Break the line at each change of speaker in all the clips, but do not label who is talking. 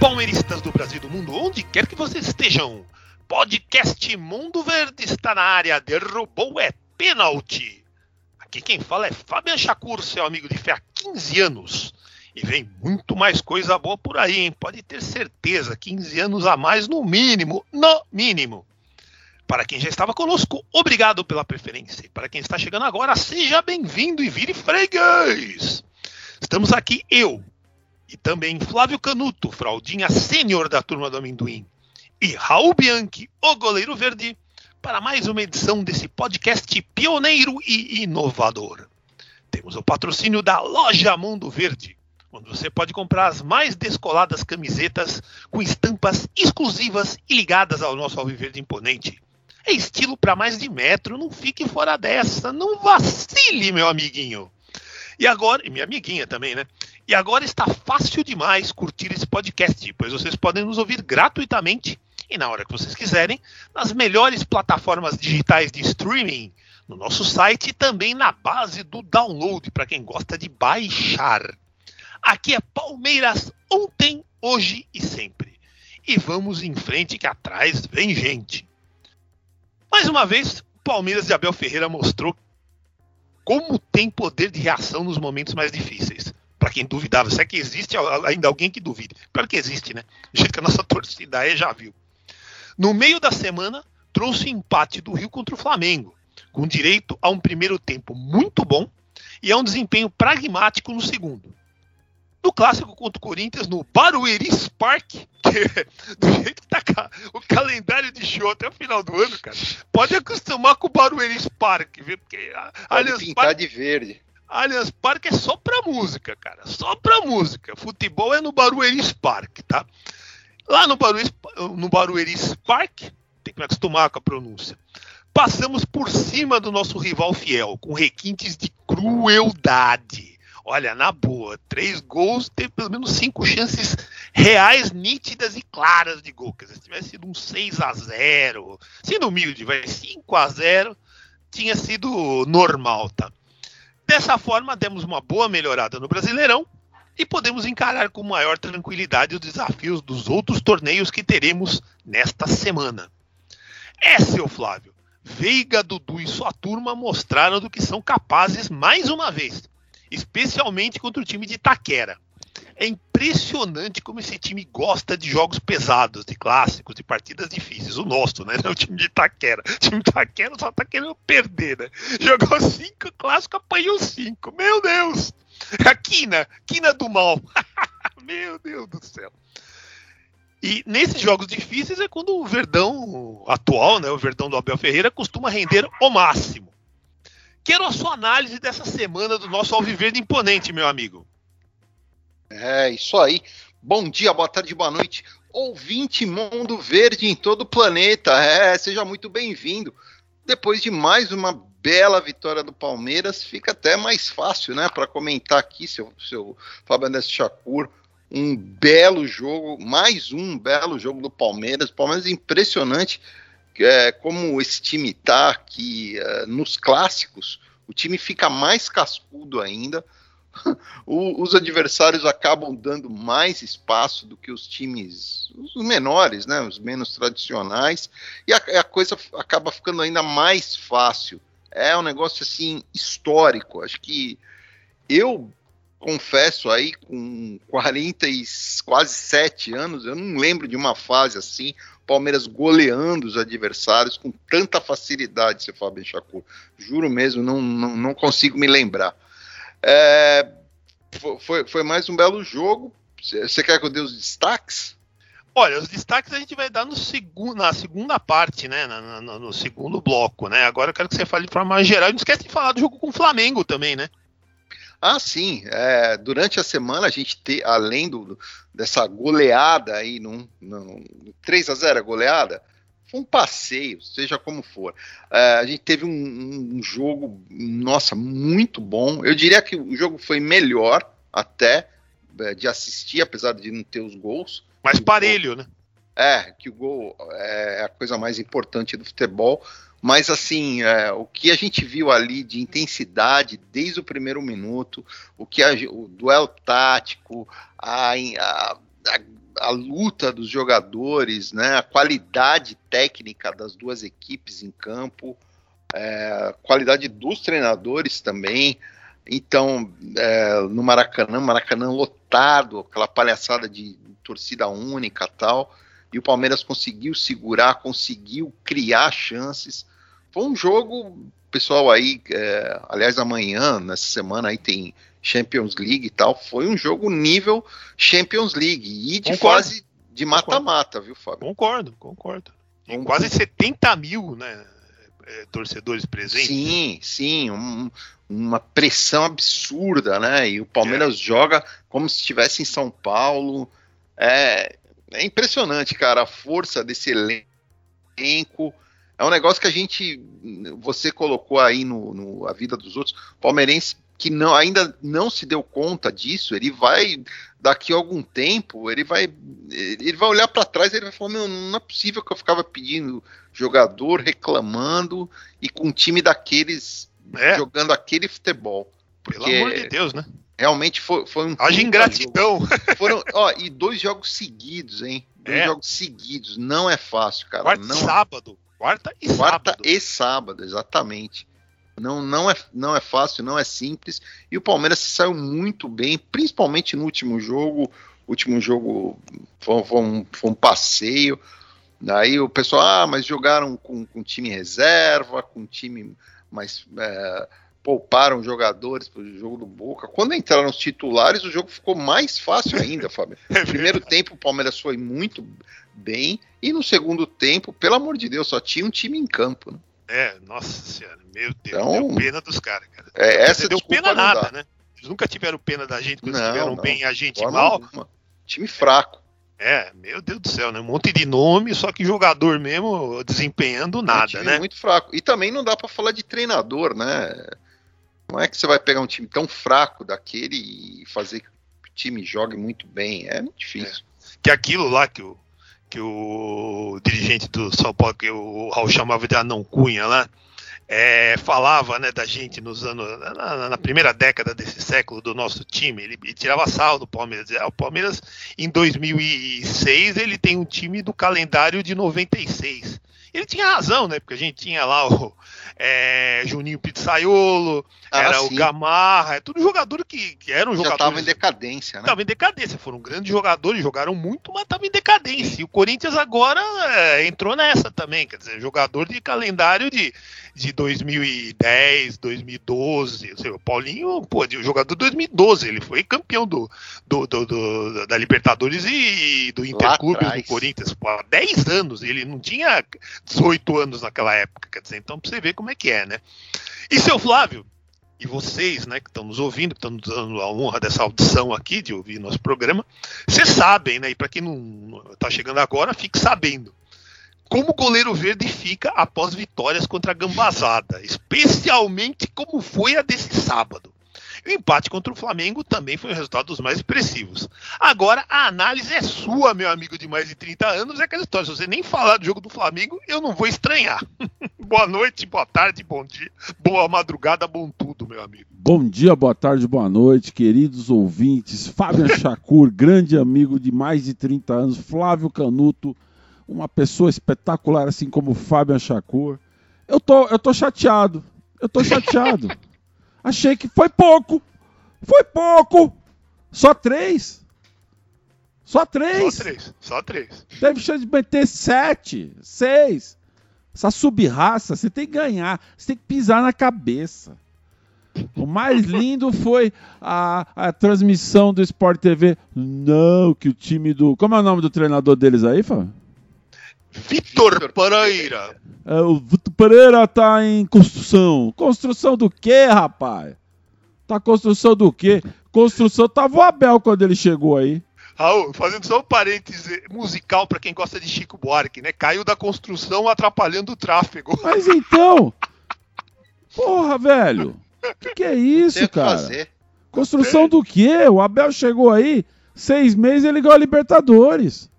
Palmeiristas do Brasil e do mundo, onde quer que vocês estejam. Podcast Mundo Verde está na área, derrubou é pênalti. Aqui quem fala é Fabian Chacur, seu amigo de fé há 15 anos. E vem muito mais coisa boa por aí, hein? Pode ter certeza, 15 anos a mais no mínimo, no mínimo. Para quem já estava conosco, obrigado pela preferência. E para quem está chegando agora, seja bem-vindo e vire freguês. Estamos aqui eu, e também Flávio Canuto, fraldinha sênior da turma do amendoim, e Raul Bianchi, o goleiro verde, para mais uma edição desse podcast pioneiro e inovador. Temos o patrocínio da Loja Mundo Verde, onde você pode comprar as mais descoladas camisetas com estampas exclusivas e ligadas ao nosso alviverde imponente. É estilo para mais de metro, não fique fora dessa, não vacile, meu amiguinho. E agora, e minha amiguinha também, né? E agora está fácil demais curtir esse podcast, pois vocês podem nos ouvir gratuitamente e na hora que vocês quiserem, nas melhores plataformas digitais de streaming, no nosso site e também na base do download, para quem gosta de baixar. Aqui é Palmeiras ontem, hoje e sempre. E vamos em frente que atrás vem gente. Mais uma vez, o Palmeiras de Abel Ferreira mostrou como tem poder de reação nos momentos mais difíceis. Para quem duvidava, se é que existe ainda alguém que duvide. Claro que existe, né? Do jeito que a nossa torcida aí já viu. No meio da semana, trouxe empate do Rio contra o Flamengo, com direito a um primeiro tempo muito bom e a um desempenho pragmático no segundo. No clássico contra o Corinthians, no Barueri Park, que, do jeito que tá o calendário de show até o final do ano, cara, pode acostumar com o Barueri Park, viu? Porque
a Allianz pintar de verde.
Allianz Parque é só pra música, cara, só pra música. Futebol é no Barueri Park, tá? Lá no Barueri, no Barueri Park, tem que me acostumar com a pronúncia. Passamos por cima do nosso rival fiel, com requintes de crueldade Olha, na boa, três gols, teve pelo menos cinco chances reais, nítidas e claras de gol. Quer dizer, se tivesse sido um 6 a 0 sendo humilde, vai 5 a 0 tinha sido normal, tá? Dessa forma, demos uma boa melhorada no Brasileirão e podemos encarar com maior tranquilidade os desafios dos outros torneios que teremos nesta semana. É, seu Flávio, Veiga, Dudu e sua turma mostraram do que são capazes mais uma vez especialmente contra o time de Itaquera. É impressionante como esse time gosta de jogos pesados, de clássicos, de partidas difíceis. O nosso, né? O time de Itaquera. O time de Itaquera só tá querendo perder, né? Jogou cinco clássicos, apanhou cinco. Meu Deus! A quina, quina do mal. Meu Deus do céu. E nesses jogos difíceis é quando o Verdão atual, né, o Verdão do Abel Ferreira, costuma render o máximo. Quero a sua análise dessa semana do nosso Alviverde Imponente, meu amigo.
É, isso aí. Bom dia, boa tarde, boa noite. Ouvinte Mundo Verde em todo o planeta. É, seja muito bem-vindo. Depois de mais uma bela vitória do Palmeiras, fica até mais fácil, né, para comentar aqui, seu, seu Fábio Chacur. Um belo jogo, mais um belo jogo do Palmeiras. Palmeiras impressionante é, como esse time está aqui é, nos clássicos, o time fica mais cascudo ainda. os adversários acabam dando mais espaço do que os times, os menores, né, os menos tradicionais, e a, a coisa acaba ficando ainda mais fácil. É um negócio assim histórico. Acho que eu confesso aí, com 40 e quase 7 anos, eu não lembro de uma fase assim, Palmeiras goleando os adversários com tanta facilidade, seu Fábio Chacur. Juro mesmo, não, não, não consigo me lembrar. É, foi, foi mais um belo jogo. Você quer que eu dê os destaques?
Olha, os destaques a gente vai dar no segu na segunda parte, né? Na, na, no segundo bloco, né? Agora eu quero que você fale de forma mais geral. Não esquece de falar do jogo com o Flamengo também, né?
Ah, sim. É, durante a semana a gente tem, além do, dessa goleada aí, num, num 3 a 0 goleada, foi um passeio, seja como for. É, a gente teve um, um, jogo, nossa, muito bom. Eu diria que o jogo foi melhor até é, de assistir, apesar de não ter os gols.
Mais parelho, gol, né?
É, que o gol é a coisa mais importante do futebol. Mas assim, é, o que a gente viu ali de intensidade desde o primeiro minuto, o que a, o duelo tático, a, a, a a luta dos jogadores, né, a qualidade técnica das duas equipes em campo, é, qualidade dos treinadores também. Então, é, no Maracanã, Maracanã lotado, aquela palhaçada de torcida única tal, e o Palmeiras conseguiu segurar, conseguiu criar chances. Foi um jogo, pessoal aí, é, aliás, amanhã, nessa semana aí tem Champions League e tal, foi um jogo nível Champions League e de fase de mata-mata, viu, Fábio?
Concordo, concordo. E quase 70 mil, né? É, torcedores presentes.
Sim, sim, um, uma pressão absurda, né? E o Palmeiras é. joga como se estivesse em São Paulo. É, é impressionante, cara, a força desse elenco. É um negócio que a gente, você colocou aí no, no a vida dos outros. Palmeirense que não, ainda não se deu conta disso, ele vai daqui a algum tempo, ele vai ele vai olhar para trás e ele vai falar, meu, não é possível que eu ficava pedindo jogador, reclamando e com um time daqueles é. jogando aquele futebol.
Pelo amor de Deus, né?
Realmente foi, foi um.
Haja ingratidão.
Foram, ó, e dois jogos seguidos, hein? Dois é. jogos seguidos. Não é fácil, cara.
Quarta
não...
sábado. Quarta e
Quarta
sábado.
e sábado, exatamente. Não, não, é, não é fácil, não é simples. E o Palmeiras se saiu muito bem, principalmente no último jogo. O último jogo foi, foi, um, foi um passeio. Aí o pessoal, ah, mas jogaram com, com time reserva, com time mais. É, pouparam jogadores para o jogo do Boca. Quando entraram os titulares, o jogo ficou mais fácil ainda, Fábio. No primeiro tempo, o Palmeiras foi muito bem. E no segundo tempo, pelo amor de Deus, só tinha um time em campo. Né?
É, nossa senhora, meu Deus, então, deu pena dos caras, cara.
É, essa
deu pena nada, né? Eles nunca tiveram pena da gente quando não, estiveram não, bem a gente mal. Nenhuma.
Time fraco.
É, meu Deus do céu, né? Um monte de nome, só que jogador mesmo desempenhando nada, é um né?
Muito fraco. E também não dá para falar de treinador, né? Não é que você vai pegar um time tão fraco daquele e fazer que o time jogue muito bem. É muito difícil.
É. Que aquilo lá que o que o dirigente do São Paulo, que o Raul chamava de Anão Cunha lá, é, falava né, da gente nos anos na, na, primeira década desse século do nosso time, ele, ele tirava sal do Palmeiras. Ah, o Palmeiras em 2006 ele tem um time do calendário de 96. Ele tinha razão, né? Porque a gente tinha lá o é, Juninho Pizzaiolo, ah, era sim. o Gamarra, é tudo jogador que, que eram jogadores. Já
estavam em decadência, né?
Estavam em decadência, foram grandes jogadores, jogaram muito, mas estavam em decadência. E o Corinthians agora é, entrou nessa também, quer dizer, jogador de calendário de, de 2010, 2012. Ou seja, o Paulinho, pô, de, jogador de 2012, ele foi campeão do, do, do, do da Libertadores e do Interclubes do Corinthians, pô, há 10 anos, ele não tinha 18 anos naquela época, quer dizer, então pra você ver como é que é, né? E seu Flávio, e vocês, né, que estão nos ouvindo, que estão nos dando a honra dessa audição aqui, de ouvir nosso programa, vocês sabem, né, e para quem não está chegando agora, fique sabendo como o goleiro verde fica após vitórias contra a Gambazada, especialmente como foi a desse sábado. O empate contra o Flamengo também foi um resultado dos mais expressivos. Agora, a análise é sua, meu amigo de mais de 30 anos. É aquela história: se você nem falar do jogo do Flamengo, eu não vou estranhar. boa noite, boa tarde, bom dia, boa madrugada, bom tudo, meu amigo.
Bom dia, boa tarde, boa noite, queridos ouvintes. Fábio Chacur, grande amigo de mais de 30 anos. Flávio Canuto, uma pessoa espetacular, assim como Fábio Chacur. Eu tô, eu tô chateado. Eu tô chateado. Achei que foi pouco. Foi pouco. Só três. Só três.
Só três. Só três.
Teve chance de meter sete, seis. Essa subraça, você tem que ganhar. Você tem que pisar na cabeça. O mais lindo foi a, a transmissão do Sport TV. Não, que o time do. Como é o nome do treinador deles aí, Fábio?
Vitor Pereira.
É, o Vitor Pereira tá em construção. Construção do quê, rapaz? Tá construção do quê? Construção. Tava o Abel quando ele chegou aí.
Raul, fazendo só um parêntese musical para quem gosta de Chico Buarque, né? Caiu da construção atrapalhando o tráfego.
Mas então. Porra, velho. Que que é isso,
Tem o que
cara?
fazer.
Construção do quê? O Abel chegou aí, seis meses ele ganhou a Libertadores.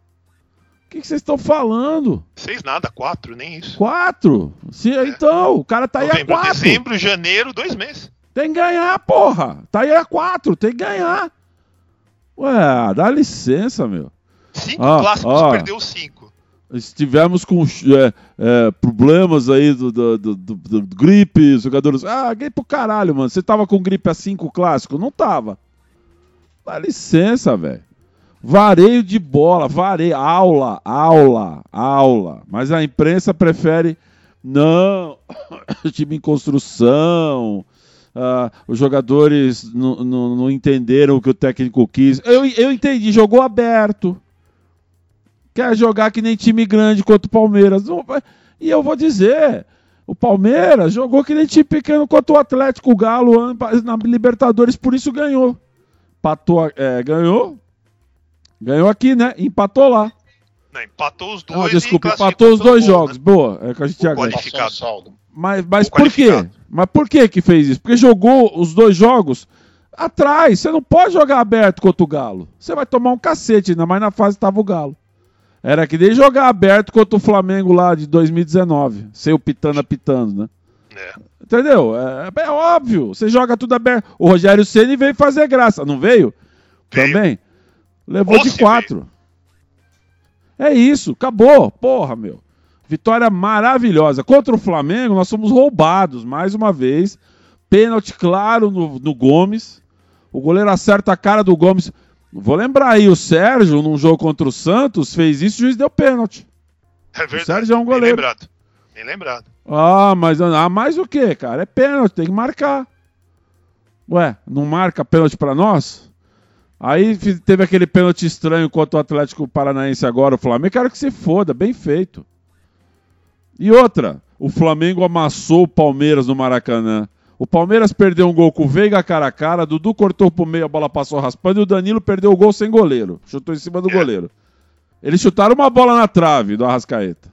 O que vocês estão falando?
Seis nada, quatro, nem isso.
Quatro? Se, então, o cara tá aí a
Novembro,
quatro.
dezembro, janeiro, dois meses.
Tem que ganhar, porra. Tá aí a quatro, tem que ganhar. Ué, dá licença, meu.
Cinco
Ah,
clássicos,
ah.
perdeu cinco.
Estivemos com é, é, problemas aí do, do, do- do- do gripe, jogadores. Ah, gripe pro caralho, mano. Você tava com gripe a cinco clássico? Não tava. Dá licença, velho. Vareio de bola, vareio. Aula, aula, aula. Mas a imprensa prefere. Não, time em construção. ah, os jogadores não- entenderam o que o técnico quis. Eu, eu entendi, jogou aberto quer jogar que nem time grande contra o Palmeiras. Não E eu vou dizer, o Palmeiras jogou que nem time pequeno contra o Atlético o Galo na Libertadores, por isso ganhou. É, ganhou. Ganhou aqui, né? Empatou lá.
Não, empatou os dois
Ah,
e
desculpa,
classificou
empatou os dois
gol,
jogos.
né?
Boa, é que a gente já
saldo.
Mas, mas
O
por quê? Mas por que que fez isso? Porque jogou os dois jogos atrás. Você não pode jogar aberto contra o Galo. Você vai tomar um cacete, ainda mais na fase que tava o Galo. Era que nem jogar aberto contra o Flamengo lá de 2019. Sem o Pitana pitando, né?
É.
Entendeu? É, é óbvio. Você joga tudo aberto. O Rogério Ceni veio fazer graça, não veio?
Veio.
Também? Levou
Ou
de quatro. É isso, acabou. Porra, meu. Vitória maravilhosa. Contra o Flamengo, nós somos roubados, mais uma vez. Pênalti claro no, no Gomes. O goleiro acerta a cara do Gomes. Vou lembrar aí, o Sérgio, num jogo contra o Santos, fez isso e o juiz deu pênalti.
É verdade.
Sérgio é um
Bem
goleiro.
lembrado. Bem lembrado.
Ah, mas ah, mais o que, cara? É pênalti, tem que marcar. Ué, não marca pênalti pra nós? Aí teve aquele pênalti estranho contra o Atlético Paranaense agora, o Flamengo. Quero que se foda, bem feito. E outra, o Flamengo amassou o Palmeiras no Maracanã. O Palmeiras perdeu um gol com o Veiga cara a cara, Dudu cortou pro meio, a bola passou raspando e o Danilo perdeu o gol sem goleiro. Chutou em cima do
É.
goleiro. Eles chutaram uma bola na trave do Arrascaeta.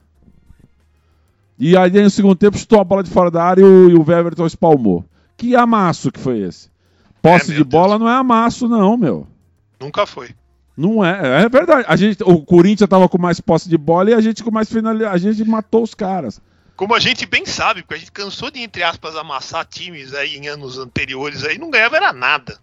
E aí no segundo tempo chutou a bola de fora da área e o, e o Everton espalmou. Que amasso que foi esse? Posse
É,
de bola
Deus.
não é amasso, não, meu.
Nunca foi.
Não é, é verdade. A gente, o Corinthians tava com mais posse de bola e a gente com mais finalidade. A gente matou os caras.
Como a gente bem sabe, porque a gente cansou de, entre aspas, amassar times aí em anos anteriores aí, não ganhava era nada.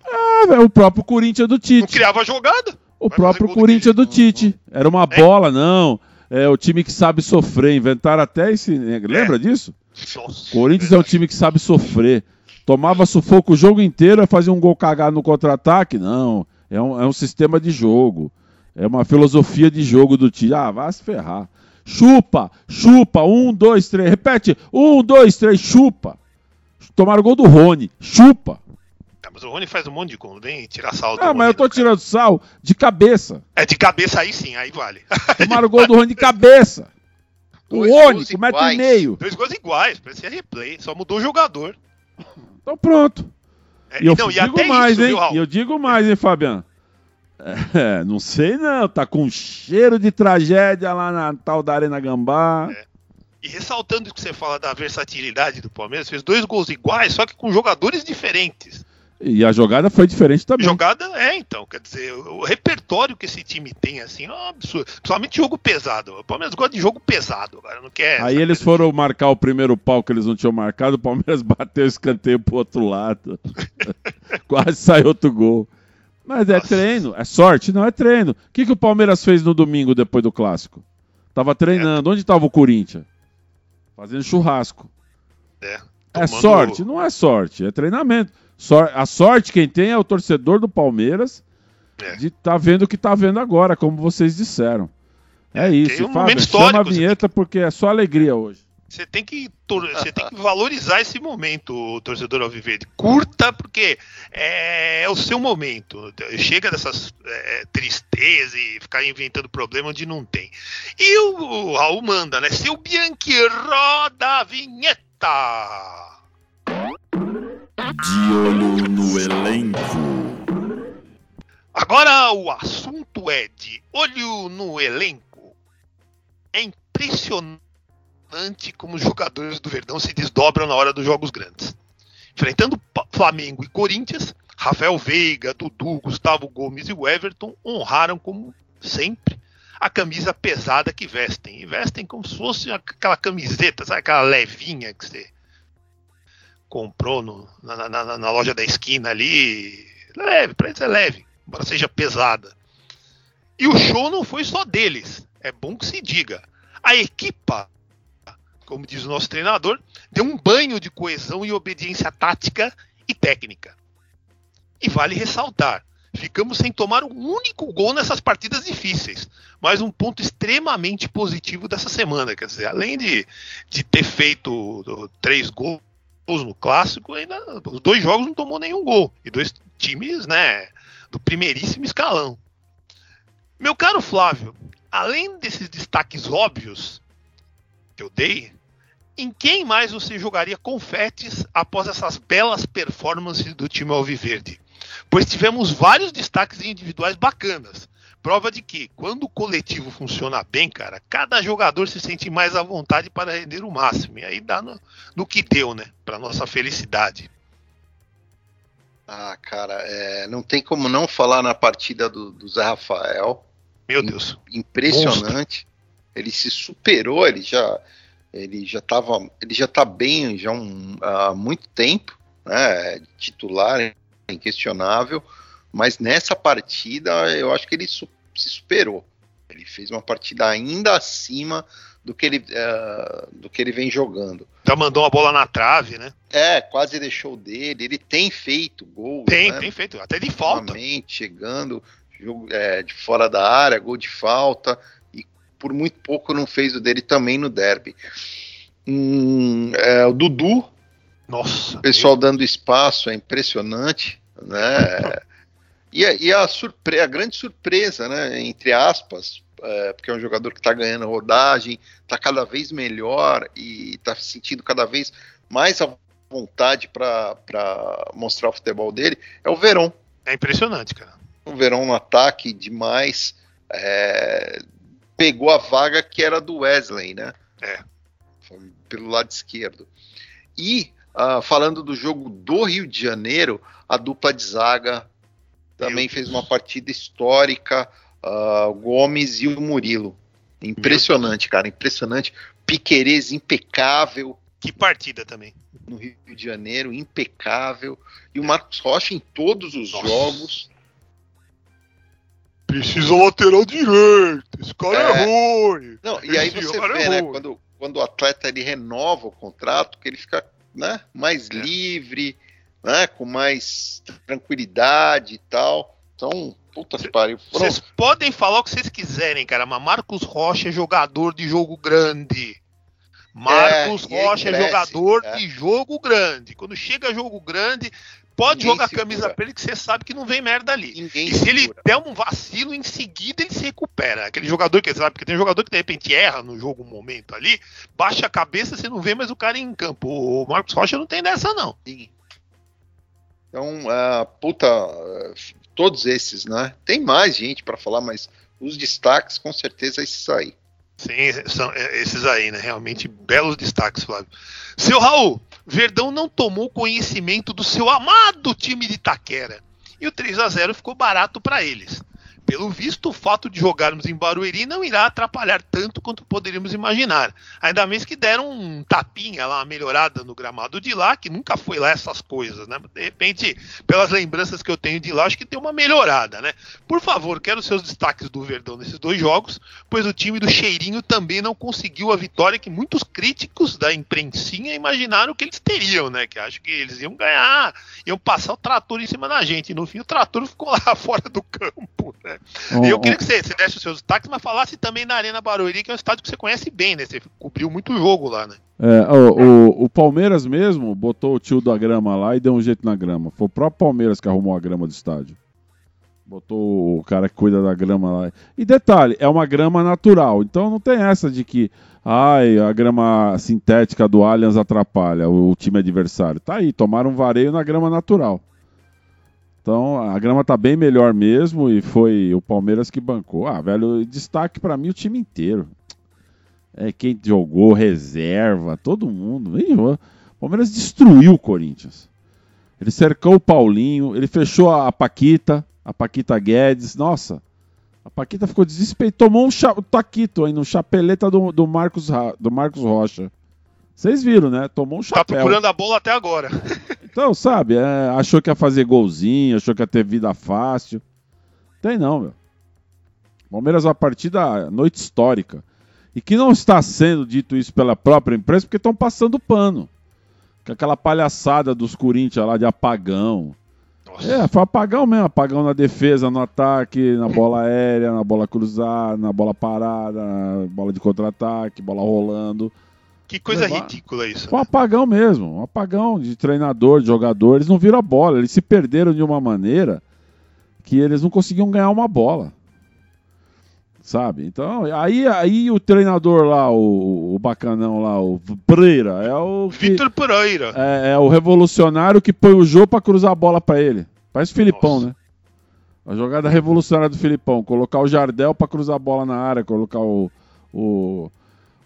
Velho, o próprio Corinthians do
Não
Tite.
criava jogada.
O
Vai
próprio Corinthians do
jeito.
Tite. Era uma
É.
bola, não. É o time que sabe sofrer. Inventaram até esse. Lembra disso?
Nossa,
Corinthians é um time que sabe sofrer. Tomava sufoco o jogo inteiro e fazia um gol cagado no contra-ataque? Não. É um, é um sistema de jogo. É uma filosofia de jogo do time. Ah, vai se ferrar. Chupa, chupa. Um, dois, três. Repete. Um, dois, três. Chupa. Tomaram o gol do Rony. Chupa.
Ah, mas o Rony faz um monte de gol, vem tirar saldo.
Ah, mas eu tô
não, cara.
tirando sal de cabeça.
É de cabeça aí sim, aí vale.
Tomaram o gol do Rony de cabeça. O Rony, com um metro e meio.
Dois gols iguais, parecia replay, só mudou o jogador.
Então pronto.
É,
E eu
não, e
digo
até
mais,
isso,
hein?
viu?
E eu digo mais, hein, Fabiano? É, não sei não, tá com cheiro de tragédia lá na tal da Arena Gambá.
E ressaltando o que você fala da versatilidade do Palmeiras, fez dois gols iguais, só que com jogadores diferentes.
E a jogada foi diferente também.
Jogada é, então, quer dizer, o, o repertório que esse time tem, assim, é um absurdo. Principalmente jogo pesado. O Palmeiras gosta de jogo pesado, agora não quer.
Aí eles
coisa
foram marcar o primeiro pau que eles não tinham marcado, o Palmeiras bateu o escanteio pro outro lado. Quase saiu outro gol. Mas é
Nossa.
treino, é sorte? Não, é treino. O que, que o Palmeiras fez no domingo depois do clássico? Tava treinando. Onde tava o Corinthians? Fazendo churrasco.
é,
É
tomando-
sorte? Não é sorte, é treinamento. A sorte quem tem é o torcedor do Palmeiras
É.
de tá vendo o que tá vendo agora, como vocês disseram. É, isso,
tem um
Fábio. Chama a vinheta porque é só alegria hoje.
Você tem que você tem que valorizar esse momento, torcedor alviverde. Curta porque é, é, o seu momento. Chega dessas é, tristezas e ficar inventando problema onde não tem. E o, o Raul manda, né? Seu Bianchi roda a vinheta.
De olho no elenco.
Agora o assunto é de olho no elenco. É impressionante como os jogadores do Verdão se desdobram na hora dos jogos grandes. Enfrentando Flamengo e Corinthians, Rafael Veiga, Dudu, Gustavo Gomes e Everton honraram, como sempre, a camisa pesada que vestem. E vestem como se fosse aquela camiseta, sabe aquela levinha que você comprou no, na, na, na, loja da esquina ali. Leve, para eles é leve, embora seja pesada. E o show não foi só deles, é bom que se diga. A equipa como diz o nosso treinador, deu um banho de coesão e obediência tática e técnica. E vale ressaltar, ficamos sem tomar um único gol nessas partidas difíceis. Mais um ponto extremamente positivo dessa semana. Quer dizer, além de, de ter feito três gols no clássico, ainda os dois jogos não tomou nenhum gol. E dois times, né, do primeiríssimo escalão. Meu caro Flávio, além desses destaques óbvios que eu dei, em quem mais você jogaria confetes após essas belas performances do time Alviverde? Pois tivemos vários destaques individuais bacanas. Prova de que, quando o coletivo funciona bem, cara, cada jogador se sente mais à vontade para render o máximo. E aí dá no, no que deu, né? Para nossa felicidade.
Ah, cara, é, não tem como não falar na partida do, do Zé Rafael.
Meu Deus.
Impressionante. Monstro. Ele se superou, ele já ele já estava, ele já está bem já um, há muito tempo, né? Titular inquestionável, mas nessa partida eu acho que ele su se superou. Ele fez uma partida ainda acima do que ele, uh, do que ele vem jogando.
Já mandou uma bola na trave, né?
É, quase deixou dele. Ele tem feito gols.
Tem,
né?
tem feito, até de falta.
Chegando, jogo, é, de fora da área, gol de falta por muito pouco não fez o dele também no derby. Hum, é, o Dudu,
nossa,
o pessoal meu... dando espaço é impressionante, né? e, a, e a, surpre a grande surpresa, né? Entre aspas, é, porque é um jogador que está ganhando rodagem, está cada vez melhor e está se sentindo cada vez mais à vontade para mostrar o futebol dele, é o Verón.
É impressionante, cara.
O Verón no ataque demais. É, pegou a vaga que era do Wesley, né?
É.
Pelo lado esquerdo. E, uh, falando do jogo do Rio de Janeiro, a dupla de zaga também fez uma partida histórica. Uh, o Gomes e o Murilo. Impressionante, cara, impressionante. Piquerez impecável.
Que partida também.
No Rio de Janeiro, impecável. E o Marcos Rocha em todos os Nossa. jogos.
Precisa lateral direito. Esse cara é, é ruim.
Não, e aí você vê, é né? Quando, quando o atleta ele renova o contrato, que ele fica né, mais é. livre, né, com mais tranquilidade e tal. Então, puta que pariu.
Vocês podem falar o que vocês quiserem, cara, mas Marcos Rocha é jogador de jogo grande. Marcos é, Rocha é jogador é. de jogo grande. Quando chega jogo grande, Pode Ninguém jogar a camisa pra ele que você sabe que não vem merda ali. Ninguém e se segura. ele der um vacilo, em seguida ele se recupera. Aquele jogador que sabe, porque tem jogador que de repente erra no jogo um momento ali, baixa a cabeça, você não vê mais o cara em campo. O Marcos Rocha não tem dessa, não. Sim.
Então, uh, puta, uh, todos esses, né? Tem mais gente para falar, mas os destaques, com certeza, esses aí.
Sim, são é, esses aí, né? Realmente belos destaques, Flávio. Seu Raul, Verdão não tomou conhecimento do seu amado time de Itaquera. E o 3 a 0 ficou barato para eles. Pelo visto, o fato de jogarmos em Barueri não irá atrapalhar tanto quanto poderíamos imaginar. Ainda mais que deram um tapinha lá, uma melhorada no gramado de lá, que nunca foi lá essas coisas, né? De repente, pelas lembranças que eu tenho de lá, acho que tem uma melhorada, né? Por favor, quero seus destaques do Verdão nesses dois jogos, pois o time do Cheirinho também não conseguiu a vitória que muitos críticos da imprensinha imaginaram que eles teriam, né? Que acho que eles iam ganhar, iam passar o trator em cima da gente. E no fim, o trator ficou lá fora do campo, né? E eu queria que você, você desse os seus destaques, mas falasse também na Arena Barueri, que é um estádio que você conhece bem, né? Você cobriu muito jogo lá, né?
É, o, o, o, Palmeiras mesmo botou o tio da grama lá e deu um jeito na grama. Foi o próprio Palmeiras que arrumou a grama do estádio. Botou o cara que cuida da grama lá. E detalhe, é uma grama natural. Então não tem essa de que ai, a grama sintética do Allianz atrapalha o, o time adversário. Tá aí, tomaram um vareio na grama natural. Então a grama tá bem melhor mesmo e foi o Palmeiras que bancou. Ah, velho, destaque para mim o time inteiro. É quem jogou, reserva, todo mundo. Ih, o Palmeiras destruiu o Corinthians. Ele cercou o Paulinho, ele fechou a Paquita, a Paquita Guedes. Nossa, a Paquita ficou desesperada. Tomou um taquito aí no chapeleta do, do, Marcos, do Marcos Rocha. Vocês viram, né? Tomou um tá chapéu.
Tá procurando a bola até agora.
Então, sabe, é, achou que ia fazer golzinho, achou que ia ter vida fácil. Tem não, meu. Palmeiras é uma partida noite histórica. E que não está sendo dito isso pela própria imprensa porque estão passando pano. Com aquela palhaçada dos Corinthians lá de apagão. Nossa. É, foi apagão mesmo, apagão na defesa, no ataque, na bola aérea, na bola cruzada, na bola parada, na bola de contra-ataque, bola rolando.
Que coisa levar. ridícula isso.
Um apagão mesmo, um apagão de treinador, de jogador. Eles não viram a bola, eles se perderam de uma maneira que eles não conseguiam ganhar uma bola. Sabe? Então, aí, aí o treinador lá, o, o bacanão lá, o Pereira, é o.
Vitor Pereira.
É, é, o revolucionário que põe o jogo para cruzar a bola para ele. Parece o Filipão, Nossa. né? A jogada revolucionária do Filipão. Colocar o Jardel para cruzar a bola na área, colocar o, o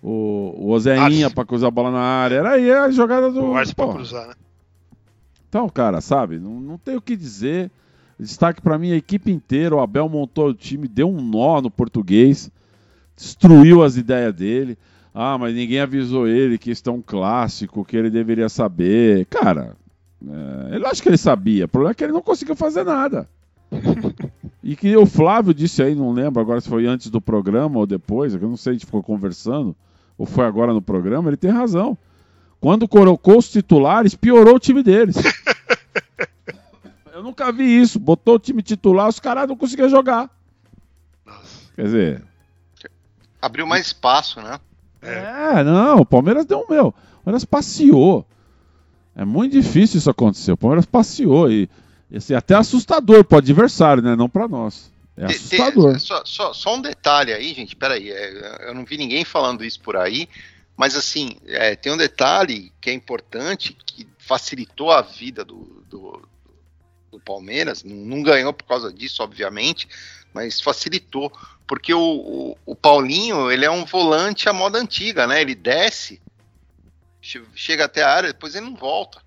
o, o Ozeinha para cruzar a bola na área. Era aí a jogada do. O
pra cruzar, né?
Então, cara, sabe? Não, não tem o que dizer. Destaque para mim a equipe inteira. O Abel montou o time, deu um nó no português, destruiu as ideias dele. Ah, mas ninguém avisou ele que isso é um clássico, que ele deveria saber. Cara, é, ele acha que ele sabia. O problema é que ele não conseguiu fazer nada. e que o Flávio disse aí, não lembro agora se foi antes do programa ou depois, eu não sei, a gente ficou conversando ou foi agora no programa, ele tem razão. Quando colocou os titulares, piorou o time deles. Eu nunca vi isso. Botou o time titular, os caras não conseguiam jogar. Quer dizer.
Abriu mais espaço, né?
É, não, o Palmeiras deu um meu. O Palmeiras passeou. É muito difícil isso acontecer. O Palmeiras passeou e, e assim, até assustador para o adversário, né? Não para nós. É assustador.
só, só, só, um detalhe aí, gente, peraí, é, eu não vi ninguém falando isso por aí, mas assim, é, tem um detalhe que é importante, que facilitou a vida do, do, do Palmeiras, não, não, ganhou por causa disso, obviamente, mas facilitou, porque o, o, o, Paulinho, ele é um volante à moda antiga, né, ele desce, chega até a área, depois ele não volta.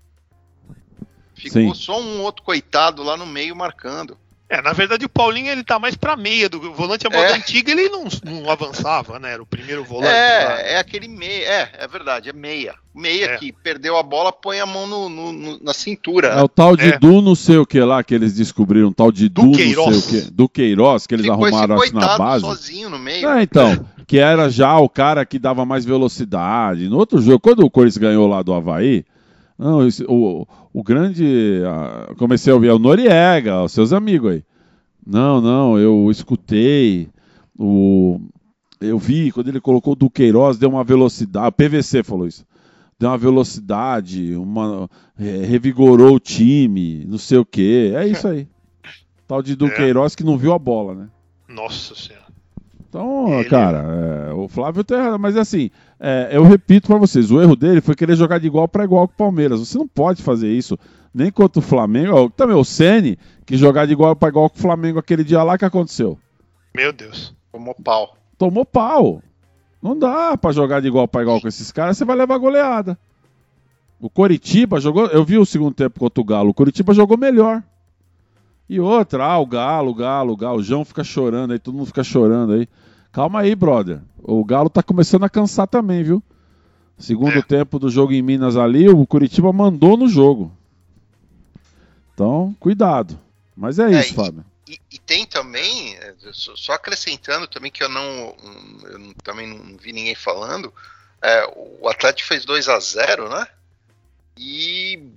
Ficou Sim. só um outro coitado lá no meio marcando.
É, na verdade o Paulinho ele tá mais pra meia do volante a moda é. antiga, ele não, não avançava, né? Era o primeiro volante.
É, lá. é aquele meia, é, é verdade, é meia. Meia é. que perdeu a bola, põe a mão no, no, no na cintura.
É o tal de é. Du não sei o que lá que eles descobriram, tal de Du, não sei o que, do Queiroz, que eles Ficou arrumaram assim na base.
sozinho no meio.
É, então, que era já o cara que dava mais velocidade. No outro jogo, quando o Corinthians ganhou lá do Havaí, não, esse, o, o grande. Uh, comecei a ouvir é o Noriega, os seus amigos aí. Não, não, eu escutei. O, eu vi quando ele colocou o Duqueiroz, deu uma velocidade. O PVC falou isso. Deu uma velocidade, uma, é, revigorou o time, não sei o quê. É isso aí. Tal de Duqueiroz é. que não viu a bola, né?
Nossa Senhora.
Então, ele... cara, é, o Flávio tem errado, mas assim, é, eu repito para vocês, o erro dele foi querer jogar de igual para igual com o Palmeiras. Você não pode fazer isso, nem contra o Flamengo. Também o Ceni que jogar de igual para igual com o Flamengo aquele dia lá que aconteceu.
Meu Deus,
tomou pau.
Tomou pau. Não dá para jogar de igual para igual com esses caras, você vai levar goleada. O Coritiba jogou, eu vi o segundo tempo contra o Galo, o Coritiba jogou melhor. E outra, ah, o Galo, o Galo, o Galo, o João fica chorando aí, todo mundo fica chorando aí. Calma aí, brother. O Galo tá começando a cansar também, viu? Segundo é. tempo do jogo em Minas ali, o Curitiba mandou no jogo. Então, cuidado. Mas é, é isso, e, Fábio.
E, e, tem também, é, só acrescentando também que eu não, eu também não vi ninguém falando, é, o Atlético fez 2 a 0 né? E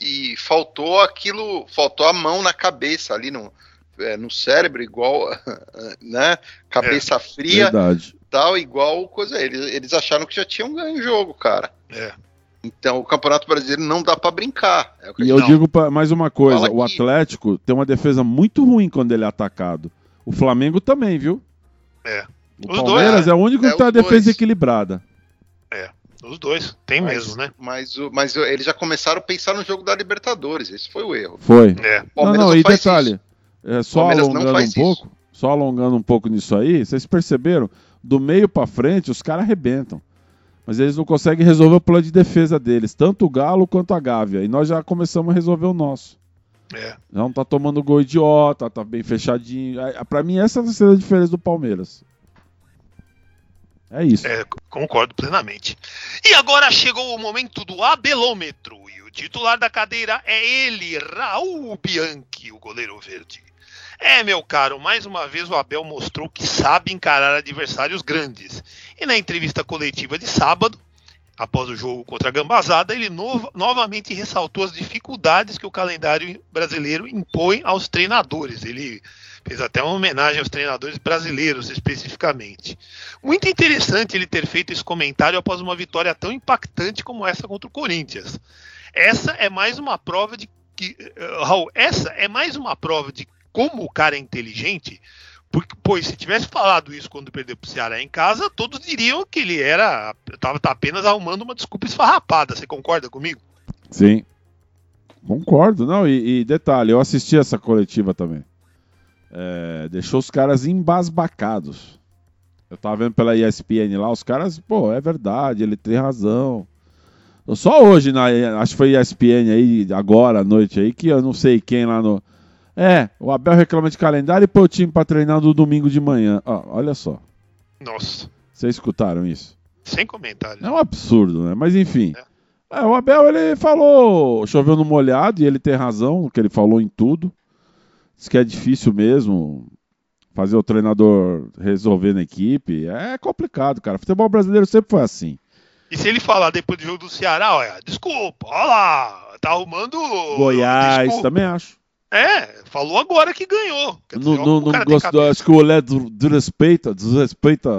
e faltou aquilo, faltou a mão na cabeça ali no é, no cérebro, igual, né? Cabeça é, fria,
verdade.
tal, igual coisa. Eles, eles acharam que já tinham ganho o jogo, cara.
É.
Então, o Campeonato Brasileiro não dá para brincar.
É e eu não. digo pra, mais uma coisa: o Atlético tem uma defesa muito ruim quando ele é atacado. O Flamengo também, viu?
É.
O os Palmeiras dois, é, é o único é que tem a defesa dois. equilibrada.
É. Os dois, tem
mas,
mesmo, né?
Mas, mas eles já começaram a pensar no jogo da Libertadores. Esse foi o erro.
Foi.
É.
Não, não, e detalhe: é, só alongando um pouco, isso. só alongando um pouco nisso aí, vocês perceberam? Do meio para frente, os caras arrebentam mas eles não conseguem resolver o plano de defesa deles, tanto o Galo quanto a Gávea. E nós já começamos a resolver o nosso.
É.
Não tá tomando gol idiota, tá bem fechadinho. Para mim, essa ser a diferença do Palmeiras. É isso.
É, concordo plenamente. E agora chegou o momento do abelômetro. E o titular da cadeira é ele, Raul Bianchi, o goleiro verde. É, meu caro, mais uma vez o Abel mostrou que sabe encarar adversários grandes. E na entrevista coletiva de sábado, após o jogo contra a Gambazada, ele no novamente ressaltou as dificuldades que o calendário brasileiro impõe aos treinadores. Ele fez até uma homenagem aos treinadores brasileiros especificamente. Muito interessante ele ter feito esse comentário após uma vitória tão impactante como essa contra o Corinthians. Essa é mais uma prova de que, uh, Raul, essa é mais uma prova de como o cara é inteligente, porque, pois, se tivesse falado isso quando perdeu pro Ceará em casa, todos diriam que ele era. Tava tá apenas arrumando uma desculpa esfarrapada. Você concorda comigo?
Sim. Concordo, não. E, e detalhe, eu assisti essa coletiva também. É, deixou os caras embasbacados. Eu tava vendo pela ESPN lá, os caras, pô, é verdade, ele tem razão. Só hoje, na, acho que foi ESPN aí, agora à noite aí, que eu não sei quem lá no, é, o Abel reclama de calendário e põe o time para treinar no domingo de manhã. Ó, olha só.
Nossa.
Vocês escutaram isso?
Sem comentário.
É um absurdo, né? Mas enfim. É. É, o Abel ele falou, choveu no molhado e ele tem razão, que ele falou em tudo. Diz que é difícil mesmo fazer o treinador resolver na equipe. É complicado, cara. Futebol brasileiro sempre foi assim.
E se ele falar depois do jogo do Ceará, olha, desculpa, olha lá, tá arrumando.
Goiás, desculpa. também acho.
É, falou agora que ganhou.
Dizer, não não gosto, acho que o Olé desrespeita, desrespeita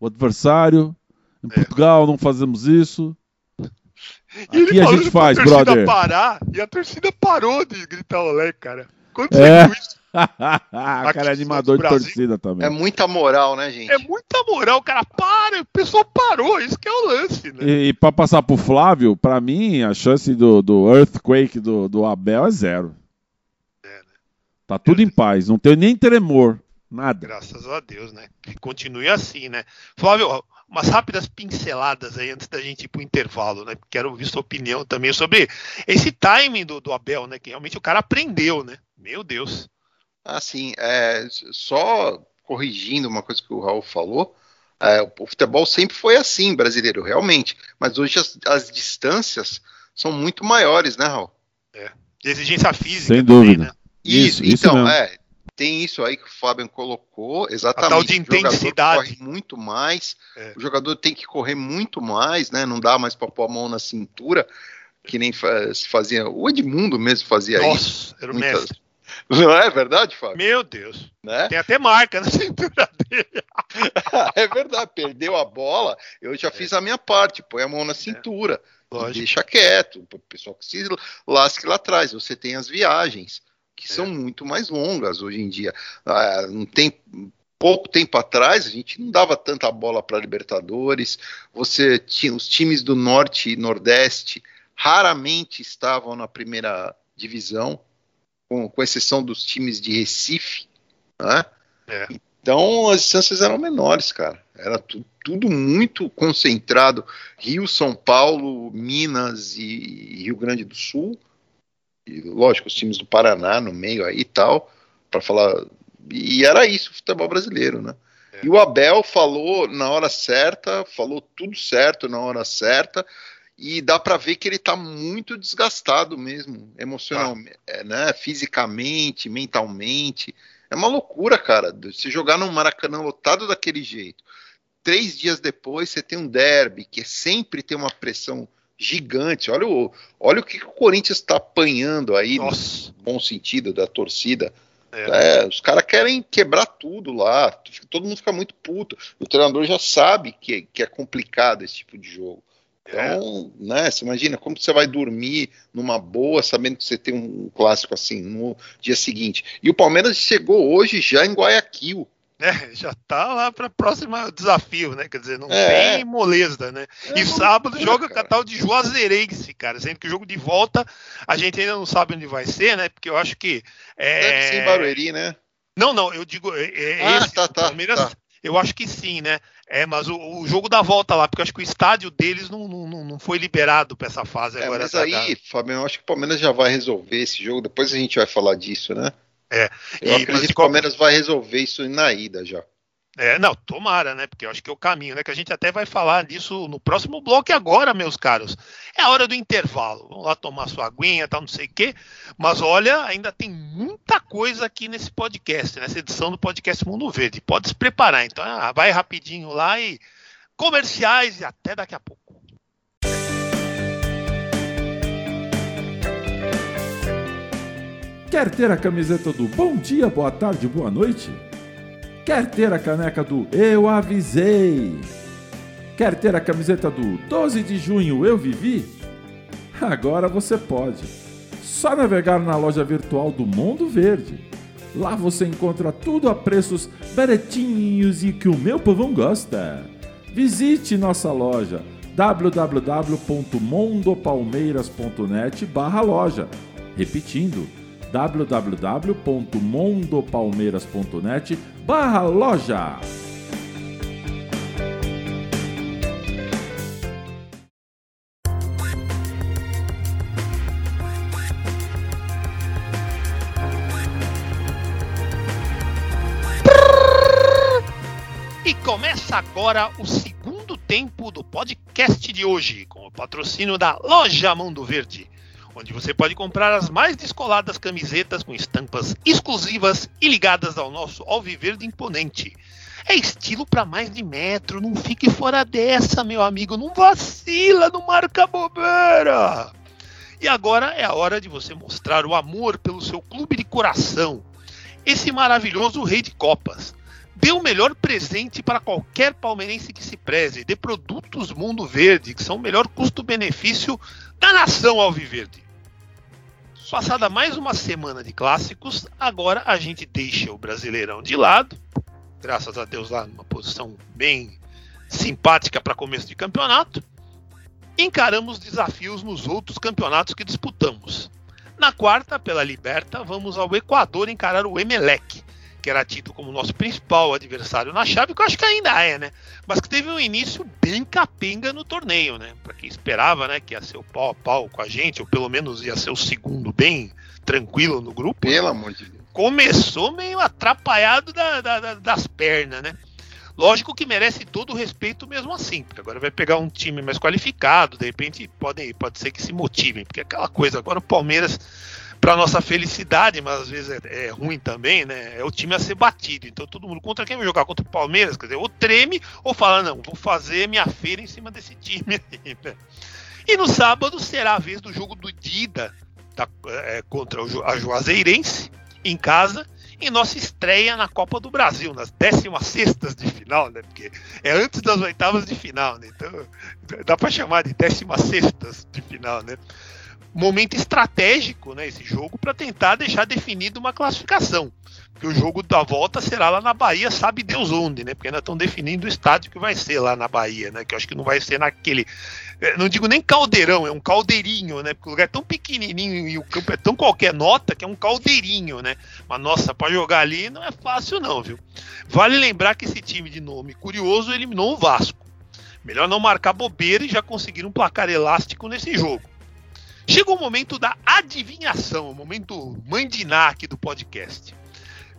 o adversário. Em é. Portugal não fazemos isso.
E Aqui a gente faz, brother. Parar, e a torcida parou de gritar Olé, cara.
Quando é. isso? cara é animador de torcida também.
É muita moral, né, gente?
É muita moral, o cara para, o pessoal parou, isso que é o lance, né?
E, e pra passar pro Flávio, pra mim, a chance do, do Earthquake do, do Abel é zero. Tá tudo em paz, não tem nem tremor, nada.
Graças a Deus, né? Que continue assim, né? Flávio, umas rápidas pinceladas aí antes da gente ir pro intervalo, né? Quero ouvir sua opinião também sobre esse timing do, do Abel, né? Que realmente o cara aprendeu, né? Meu Deus.
Assim, é, só corrigindo uma coisa que o Raul falou, é, o futebol sempre foi assim, brasileiro, realmente. Mas hoje as, as distâncias são muito maiores, né, Raul?
É. De exigência física.
Sem dúvida.
né? Isso, isso então, é. Tem isso aí que o Fábio colocou, exatamente. A tal
de intensidade.
corre muito mais, é. o jogador tem que correr muito mais, né? Não dá mais para pôr a mão na cintura, que nem se fazia. O Edmundo mesmo fazia
Nossa,
isso.
Era o muitas... mestre.
Não é verdade, Fábio?
Meu Deus. Né? Tem até marca na cintura dele.
é verdade, perdeu a bola. Eu já é. fiz a minha parte, põe a mão na é. cintura. É. Deixa quieto, o pessoal que se lasque lá atrás. Você tem as viagens que são é. muito mais longas hoje em dia. Ah, não tem pouco tempo atrás a gente não dava tanta bola para Libertadores. Você tinha os times do Norte e Nordeste raramente estavam na primeira divisão, com, com exceção dos times de Recife, né?
É.
Então as distâncias eram menores, cara. Era tu, tudo muito concentrado. Rio, São Paulo, Minas e Rio Grande do Sul e, lógico, os times do Paraná no meio aí e tal, para falar. E era isso o futebol brasileiro, né? É. E o Abel falou na hora certa, falou tudo certo na hora certa, e dá para ver que ele está muito desgastado mesmo, emocionalmente, ah. né? Fisicamente, mentalmente. É uma loucura, cara. Se jogar num Maracanã lotado daquele jeito, três dias depois você tem um derby, que é sempre tem uma pressão gigante. Olha o, olha o que, o Corinthians está apanhando aí,
Nossa.
no bom sentido da torcida, É. É, os caras querem quebrar tudo lá, todo mundo fica muito puto. O treinador já sabe que, que é complicado esse tipo de jogo. Então, é. né, você imagina como você vai dormir numa boa, sabendo que você tem um clássico assim no dia seguinte. E o Palmeiras chegou hoje já em Guayaquil.
É, já tá lá para próximo desafio, né? Quer dizer, não é. tem moleza, né? É, e sábado joga com a tal de Juazeirense, cara. Sendo que o jogo de volta a gente ainda não sabe onde vai ser, né? Porque eu acho que. É...
Deve ser em Barueri, né?
Não, não, eu digo. É, é ah, esse, tá, tá, Palmeiras, tá. Eu acho que sim, né? É, mas o, o, jogo da volta lá, porque eu acho que o estádio deles não, não, não foi liberado para essa fase
é,
agora.
Mas aí, Fábio, eu acho que o Palmeiras já vai resolver esse jogo. Depois a gente vai falar disso, né?
É.
Eu e, acredito que o Palmeiras vai resolver isso na ida já.
É, não, tomara, né? Porque eu acho que é o caminho, né? Que a gente até vai falar disso no próximo bloco e agora, meus caros. É a hora do intervalo. Vamos lá tomar sua aguinha, tal, não sei o quê. Mas olha, ainda tem muita coisa aqui nesse podcast, nessa edição do podcast Mundo Verde. Pode se preparar. Então, ah, vai rapidinho lá e comerciais e até daqui a pouco.
Quer ter a camiseta do Bom Dia, Boa Tarde, Boa Noite? Quer ter a caneca do Eu Avisei? Quer ter a camiseta do 12 de junho Eu Vivi? Agora você pode. Só navegar na loja virtual do Mundo Verde. Lá você encontra tudo a preços baratinhos e que o meu povão gosta. Visite nossa loja www.mondopalmeiras.net/loja. Repetindo, www.mondopalmeiras.net barra loja.
E começa agora o segundo tempo do podcast de hoje, com o patrocínio da Loja Mundo Verde onde você pode comprar as mais descoladas camisetas com estampas exclusivas e ligadas ao nosso Alviverde imponente. É estilo para mais de metro, não fique fora dessa, meu amigo, não vacila, não marca bobeira. E agora é a hora de você mostrar o amor pelo seu clube de coração, esse maravilhoso rei de copas. Dê o melhor presente para qualquer palmeirense que se preze. Dê produtos Mundo Verde, que são o melhor custo-benefício da nação Alviverde. Passada mais uma semana de clássicos, agora a gente deixa o Brasileirão de lado, graças a Deus lá numa posição bem simpática para começo de campeonato. Encaramos desafios nos outros campeonatos que disputamos. Na quarta, pela Liberta, vamos ao Equador encarar o Emelec, que era tido como nosso principal adversário na chave, que eu acho que ainda é, né? Mas que teve um início bem capenga no torneio, né? Para quem esperava, né, que ia ser o pau a pau com a gente, ou pelo menos ia ser o segundo bem tranquilo no grupo.
Pelo amor de Deus.
Começou meio atrapalhado da, da, das pernas, né? Lógico que merece todo o respeito mesmo assim, porque agora vai pegar um time mais qualificado, de repente pode, pode ser que se motivem, porque aquela coisa, agora o Palmeiras para nossa felicidade, mas às vezes é, é, ruim também, né? É o time a ser batido. Então todo mundo contra quem vai jogar contra o Palmeiras, quer dizer, ou treme ou fala não, vou fazer minha feira em cima desse time aí, né? E no sábado será a vez do jogo do Dida da, é, contra o, a Juazeirense em casa e nossa estreia na Copa do Brasil, nas 16 de final, né? Porque é antes das oitavas de final, né? Então dá para chamar de 16 de final, né? Momento estratégico, né, esse jogo, para tentar deixar definida uma classificação. Porque o jogo da volta será lá na Bahia, sabe Deus onde, né? Porque ainda estão definindo o estádio que vai ser lá na Bahia, né? Que eu acho que não vai ser naquele. É, não digo nem caldeirão, é um caldeirinho, né? Porque o lugar é tão pequenininho e o campo é tão qualquer nota que é um caldeirinho, né? Mas nossa, para jogar ali não é fácil, não, viu? Vale lembrar que esse time de nome curioso eliminou o Vasco. Melhor não marcar bobeira e já conseguir um placar elástico nesse jogo. Chega o momento da adivinhação, o momento mandiná aqui do podcast.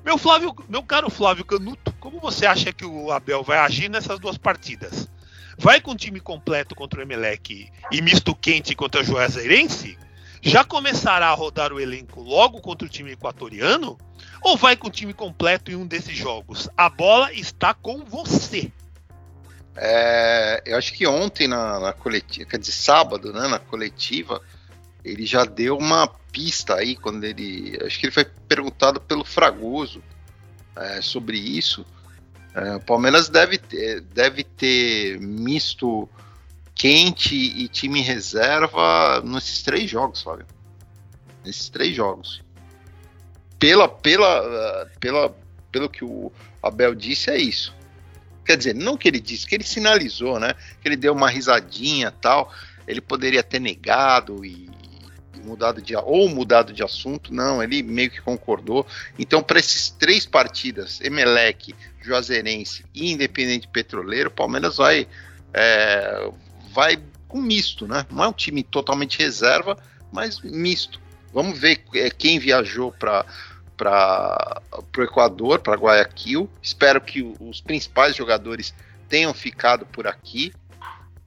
Meu Flávio, meu caro Flávio Canuto, como você acha que o Abel vai agir nessas duas partidas? Vai com o time completo contra o Emelec e misto quente contra o Juazeirense? Já começará a rodar o elenco logo contra o time equatoriano? Ou vai com o time completo em um desses jogos? A bola está com você.
É, eu acho que ontem na, na coletiva, quer dizer, sábado, né, na coletiva, ele já deu uma pista aí quando ele. Acho que ele foi perguntado pelo Fragoso é, sobre isso. É, o Palmeiras deve ter, deve ter misto quente e time reserva nesses três jogos, Fábio. Nesses três jogos. Pela, pela, pela, pelo que o Abel disse, é isso. Quer dizer, não que ele disse, que ele sinalizou, né? Que ele deu uma risadinha tal. Ele poderia ter negado e mudado de ou mudado de assunto, não, ele meio que concordou. Então, para esses três partidas, Emelec, Juazeirense e Independente Petroleiro, o Palmeiras vai é, vai com misto, né? Não é um time totalmente reserva, mas misto. Vamos ver é, quem viajou para para o Equador, para Guayaquil. Espero que os principais jogadores tenham ficado por aqui.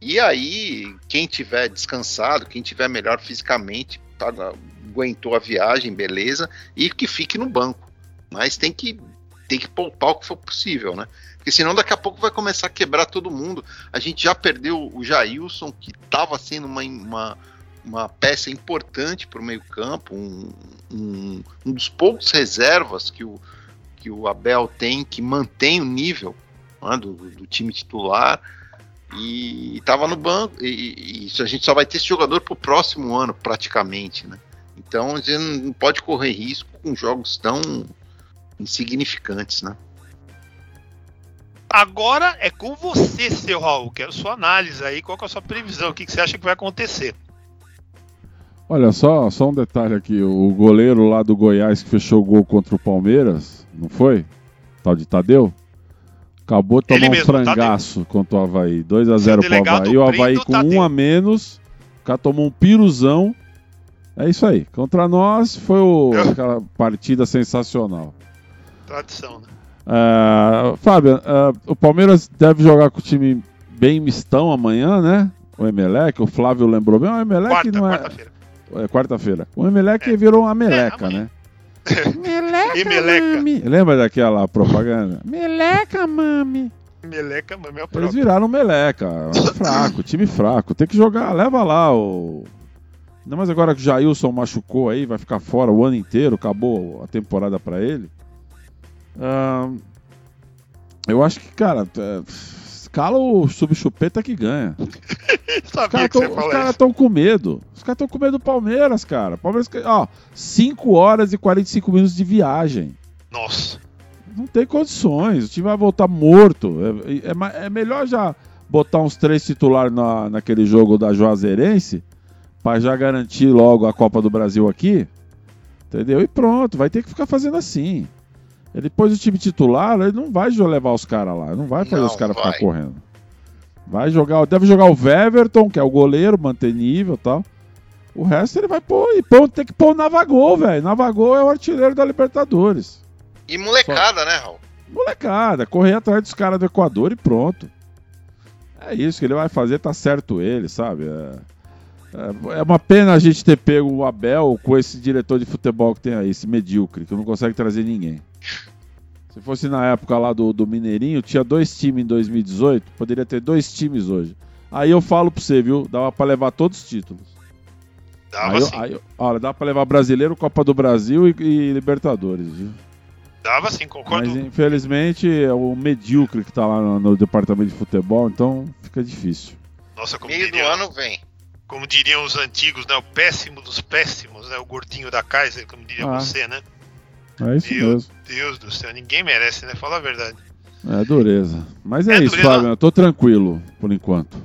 E aí, quem tiver descansado, quem tiver melhor fisicamente, tá, aguentou a viagem, beleza, e que fique no banco. Mas tem que tem que poupar o que for possível, né? Porque senão daqui a pouco vai começar a quebrar todo mundo. A gente já perdeu o Jailson, que estava sendo uma, uma uma peça importante para o meio-campo, um, um, um, dos poucos reservas que o, que o Abel tem que mantém o nível né, do, do, time titular e estava no banco. E, e, a gente só vai ter esse jogador para o próximo ano, praticamente. Né? Então a gente não pode correr risco com jogos tão insignificantes. Né?
Agora é com você, seu Raul. Quero sua análise aí. Qual é a sua previsão? O que você acha que vai acontecer?
Olha só, só um detalhe aqui. O goleiro lá do Goiás que fechou o gol contra o Palmeiras, não foi? Tal de Tadeu? Acabou de tomar um frangaço Tadeu. contra o Havaí. 2x0 pro Havaí. O Havaí com Tadeu. um a menos. O cara tomou um piruzão. É isso aí. Contra nós foi o, aquela partida sensacional.
Tradição, né?
Uh, Fábio, uh, o Palmeiras deve jogar com o time bem mistão amanhã, né? O Emelec, o Flávio lembrou bem. O Emelec quarta, não é. Quarta-feira. É quarta-feira. O Emelec é. virou uma meleca, é, né?
Meleca, meleca.
Mami. Lembra daquela propaganda? Meleca, mami.
Meleca, mami, é o
Eles viraram meleca. fraco, time fraco. Tem que jogar, leva lá o. Não, mas agora que o Jailson machucou aí, vai ficar fora o ano inteiro, acabou a temporada para ele. Uh, eu acho que, cara, é, escala o subchupeta que ganha. os caras estão com medo. Os caras estão com medo do Palmeiras, cara. Palmeiras, ó, 5 horas e 45 minutos de viagem.
Nossa.
Não tem condições. O time vai voltar morto. É, é, é melhor já botar uns três titulares na, naquele jogo da Juazeirense para já garantir logo a Copa do Brasil aqui. Entendeu? E pronto, vai ter que ficar fazendo assim. Ele pôs o time titular, ele não vai levar os caras lá, não vai fazer não, os caras ficar correndo. Vai jogar, deve jogar o Weverton, que é o goleiro, manter nível e tal. O resto ele vai pôr e pôr, tem que pôr o Navagol, velho. Navagol é o artilheiro da Libertadores.
E molecada, Só... né, Raul?
Molecada, correr atrás dos caras do Equador e pronto. É isso que ele vai fazer, tá certo ele, sabe? É... É, é uma pena a gente ter pego o Abel com esse diretor de futebol que tem aí, esse medíocre, que não consegue trazer ninguém. Se fosse na época lá do, do Mineirinho, tinha dois times em 2018, poderia ter dois times hoje. Aí eu falo pra você, viu? Dava pra levar todos os títulos.
Dava aí, sim.
Aí, olha, dá pra levar Brasileiro, Copa do Brasil e, e Libertadores, viu?
Dava sim, concordo.
Mas infelizmente é o medíocre que tá lá no, no departamento de futebol, então fica difícil.
Nossa, como
Meio diria, do ano vem.
Como diriam os antigos, né? O péssimo dos péssimos, né? O gordinho da Kaiser, como diria ah. você, né?
É isso
Meu
mesmo.
Deus do céu, ninguém merece, né? Fala a verdade.
É dureza. Mas é, é isso, dureza. Fábio. Eu tô tranquilo por enquanto.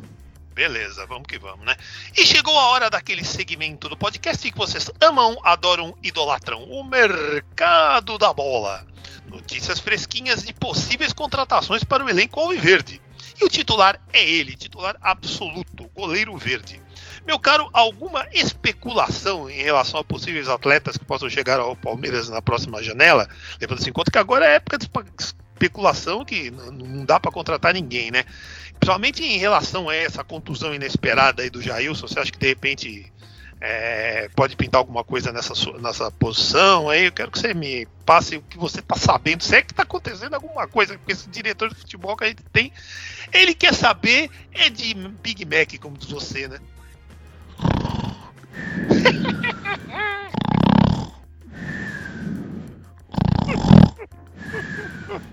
Beleza, vamos que vamos, né? E chegou a hora daquele segmento do podcast que vocês amam, adoram, idolatram: o mercado da bola. Notícias fresquinhas de possíveis contratações para o elenco Alviverde. E o titular é ele, titular absoluto, goleiro verde. Meu caro, alguma especulação em relação a possíveis atletas que possam chegar ao Palmeiras na próxima janela? Levando-se em conta que agora é época de especulação que não dá para contratar ninguém, né? Principalmente em relação a essa contusão inesperada aí do Jailson, você acha que de repente é, pode pintar alguma coisa nessa, nessa posição aí? Eu quero que você me passe o que você está sabendo. Se é que está acontecendo alguma coisa, porque esse diretor de futebol que a gente tem, ele quer saber é de Big Mac, como diz você, né?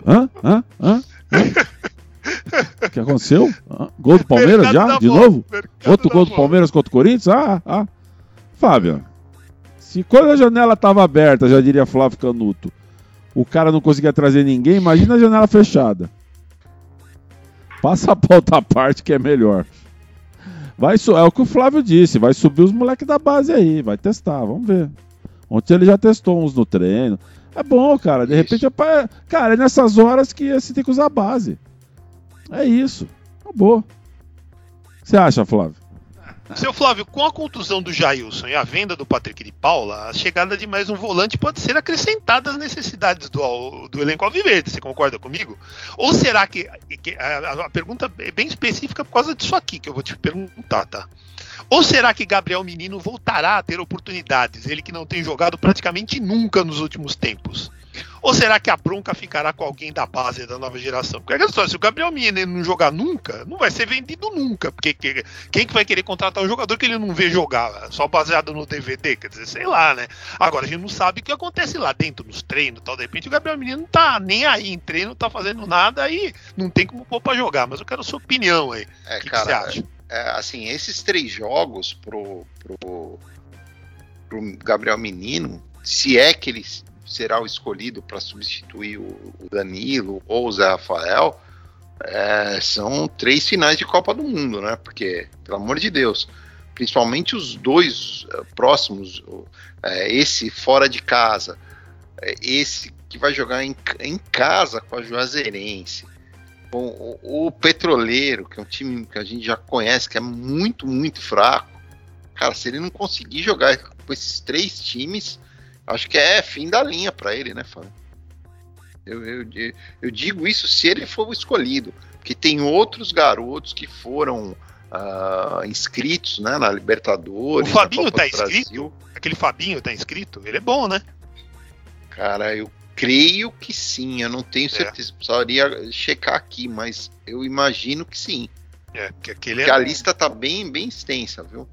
Hã? Hã? Hã? O que aconteceu? Hã? Gol do Palmeiras
Mercado
já? De
bola,
novo?
mercado
Outro gol do
bola.
Palmeiras contra o Corinthians? Ah, ah. Fábio, se quando a janela estava aberta, já diria Flávio Canuto, o cara não conseguia trazer ninguém, imagina a janela fechada. Passa a pauta à parte que é melhor. Vai é o que o Flávio disse, vai subir os moleques da base aí, vai testar, vamos ver. Ontem ele já testou uns no treino. É bom, cara, de
Isso.
repente, é pra- cara, é nessas horas que você tem que usar a base. É isso. Acabou. O que você acha, Flávio?
Seu Flávio, com a contusão do Jailson e a venda do Patrick de Paula, a chegada de mais um volante pode ser acrescentada às necessidades do, do elenco alviverde. Você concorda comigo? Ou será que, que a, a pergunta é bem específica por causa disso aqui que eu vou te perguntar, tá? Ou será que Gabriel Menino voltará a ter oportunidades, ele que não tem jogado praticamente nunca nos últimos tempos? Ou será que a bronca ficará com alguém da base da nova geração? Porque é aquela história, se o Gabriel Menino não jogar nunca, não vai ser vendido nunca. Porque que- quem que vai querer contratar um jogador que ele não vê jogar, só baseado no DVD? Quer dizer, sei lá, né? Agora a gente não sabe o que acontece lá dentro, nos treinos e tal. De repente o Gabriel Menino não tá nem aí em treino, não tá fazendo nada, aí não tem como pôr pra jogar. Mas eu quero a sua opinião aí.
É,
O que, que
cara,
você acha?
é, assim, esses três jogos pro, pro, pro Gabriel Menino, se é que ele será o escolhido para substituir o, Danilo ou o Zé Rafael, é, são três finais de Copa do Mundo, né? Porque, pelo amor de Deus, principalmente os dois eh, próximos, é, esse fora de casa, é, esse que vai jogar em, em casa com a Juazeirense, com o, o Petroleiro, que é um time que a gente já conhece, que é muito, muito fraco. Cara, se ele não conseguir jogar com esses três times, acho que é fim da linha para ele, né, Fábio? Eu, eu, eu- digo isso se ele for o escolhido, porque tem outros garotos que foram ah, inscritos né, na Libertadores.
O Fabinho tá inscrito? Aquele Fabinho tá inscrito? Ele é bom, né?
Cara, eu creio que sim, eu não tenho certeza, precisaria checar aqui, mas eu imagino que sim.
É, que aquele
Porque
é
a lista tá bem, bem extensa, viu?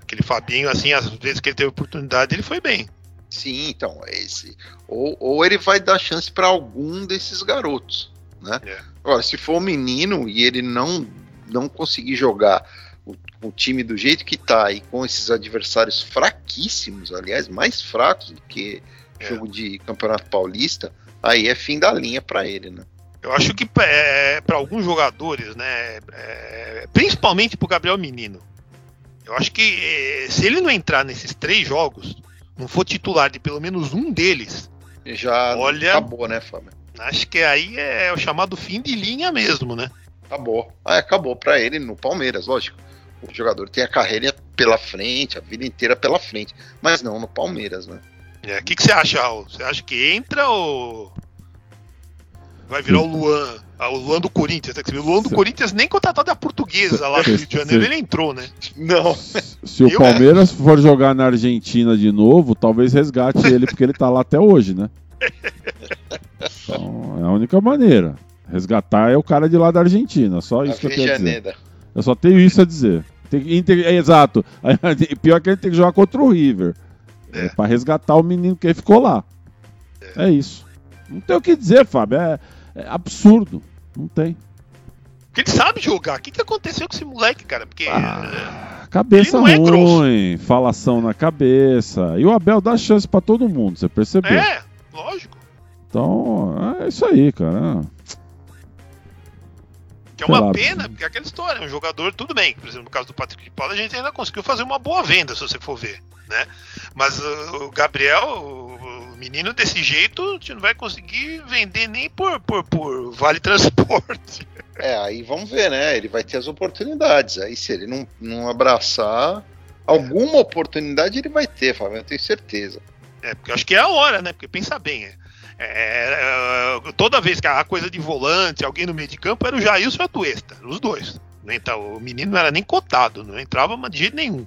aquele Fabinho, assim, às vezes que ele teve oportunidade, ele foi bem.
Sim, então, esse. Ou, ou ele vai dar chance para algum desses garotos, né?
É.
Agora, se for um menino e ele não, não conseguir jogar o, o time do jeito que tá e com esses adversários fraquíssimos, aliás, mais fracos do que
É.
jogo de Campeonato Paulista, aí é fim da linha para ele, né?
Eu acho que é, para alguns jogadores, né, é, principalmente para o Gabriel Menino, eu acho que é, se ele não entrar nesses três jogos, não for titular de pelo menos um deles,
Já
Olha-
acabou, né, Fábio?
acho que aí é o chamado fim de linha mesmo, né?
Acabou. Ah, acabou para ele no Palmeiras, lógico. O jogador tem a carreira pela frente, a vida inteira pela frente, mas não no Palmeiras, né?
É, O que, que você acha, Raul? Você acha que entra ou vai virar o Luan? Ah, o Luan do Corinthians, né? O Luan do do nem contratado da portuguesa lá no Rio de Janeiro, ele entrou, né?
Não.
Se o
Eu-
Palmeiras for jogar na Argentina de novo, talvez resgate ele, porque ele tá lá até hoje, né? Então, é a única maneira. Resgatar é o cara de lá da Argentina, só isso que eu tenho a dizer. Eu só tenho isso a dizer. Tem que, inte- é, exato. Pior que ele tem que jogar contra o River.
É.
É. Pra resgatar o menino que ficou lá. É. isso. Não tem o que dizer, Fábio. É, é absurdo. Não tem.
Porque ele sabe jogar. O que, que aconteceu com esse moleque, cara? Porque.
Ah, Cabeça
Ele não é
ruim, falação na cabeça. E o Abel dá chance pra todo mundo, você percebeu?
É, lógico.
Então, é isso aí, cara.
Que é uma
lá.
pena, porque é aquela história, um jogador, tudo bem, por exemplo, no caso do Patrick de Paula, a gente ainda conseguiu fazer uma boa venda, se você for ver, né? Mas uh, o Gabriel, menino desse jeito, a gente não vai conseguir vender nem por, por, por vale transporte.
É, aí vamos ver, né? Ele vai ter as oportunidades. Aí se ele não, não abraçar, alguma oportunidade ele vai ter, Fábio, eu tenho certeza.
É, porque eu acho que é a hora, né? Porque pensa bem, é, é, é, toda vez que a coisa de volante, alguém no meio de campo, era o Jailson e a Tuesta, os dois. Não entra- o menino não era nem cotado, não entrava de jeito nenhum.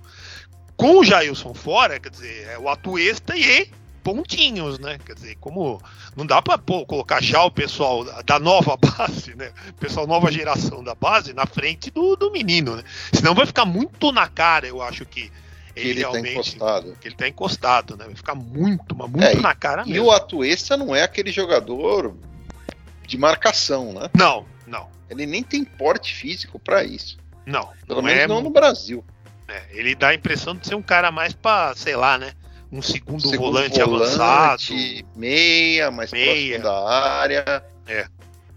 Com o Jailson fora, quer dizer, é o Atuesta e pontinhos, né? Quer dizer, como não dá pra pô, colocar já o pessoal da- nova base, né? O pessoal nova geração da base na frente do, do menino, né? Senão vai ficar muito na cara, eu acho que
Que ele, tá encostado.
Que ele tá encostado, né? Vai ficar muito, mas muito
É,
na cara
E
mesmo.
o Atuesta não é aquele jogador de marcação, né?
Não, não,
Ele nem tem porte físico pra isso.
não.
Pelo
não
menos
é,
não no Brasil.
é, Ele dá a impressão de ser um cara mais pra, sei lá, né? Um segundo,
Segundo
volante, avançado.
meia, mais
Meia.
próximo da área.
É.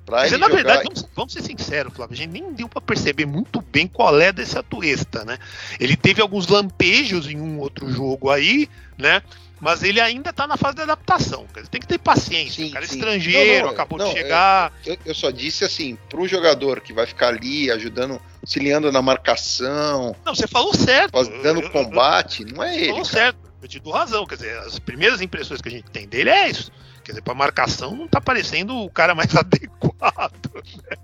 Pra
Mas, na
jogar...
verdade, vamos, vamos ser sinceros, Flávio, a gente nem deu pra perceber muito bem qual é desse Atuesta, né? Ele teve alguns lampejos em um outro jogo aí, né? Mas ele ainda tá na fase de adaptação. Ele tem que ter paciência.
Sim,
o cara é
sim.
estrangeiro,
Não, não,
acabou
não,
de
é-
chegar.
Eu, eu só disse assim, pro jogador que vai ficar ali ajudando, auxiliando na marcação,
Não, você falou certo.
dando
Eu- eu-
combate, não é ele.
falou
cara.
certo. Eu te dou razão. Quer dizer, as primeiras impressões que a gente tem dele é isso. Quer dizer, pra marcação não tá parecendo o cara mais adequado. Né?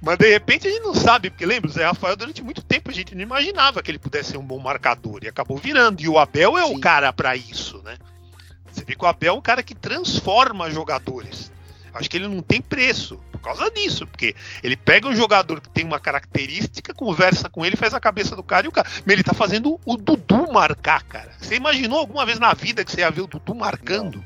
Mas de repente a gente não sabe, porque lembra, o Zé Rafael durante muito tempo a gente não imaginava que ele pudesse ser um bom marcador e acabou virando. E o Abel é o
Sim.
cara pra isso, né? Você vê que o Abel é um cara que transforma jogadores. Acho que ele não tem preço por causa disso, porque ele pega um jogador que tem uma característica, conversa com ele, faz a cabeça do cara e o cara. Ele tá fazendo o Dudu marcar, cara. Você imaginou alguma vez na vida que você ia ver o Dudu marcando?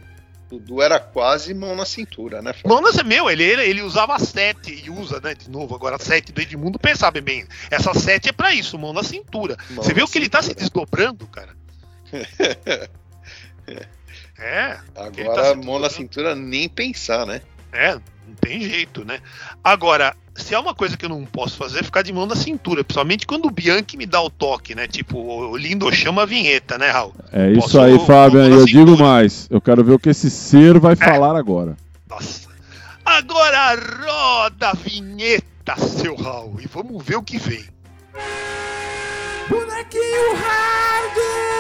Dudu era quase mão na cintura, né?
Não, não é meu, ele, ele, ele usava 7 e usa, né, de novo, agora 7 do Edmundo, pensar bem, bem, essa 7 é pra isso, mão na cintura.
Mão
Você
na
viu que ele tá se
cintura.
desdobrando, cara? é, tá
Agora,
se
mão na cintura, nem pensar, né?
É, não tem jeito, né? Agora, se é uma coisa que eu não posso fazer, é ficar de mão na cintura, principalmente quando o Bianchi me dá o toque, né? Tipo, o lindo chama a vinheta, né, Raul?
É isso
Posso-
aí, Fábio.
posso
E eu
na
digo mais. Eu quero ver o que esse ser vai falar agora.
Nossa. Agora roda a vinheta, seu Raul, e vamos ver o que vem.
Bonequinho Hard!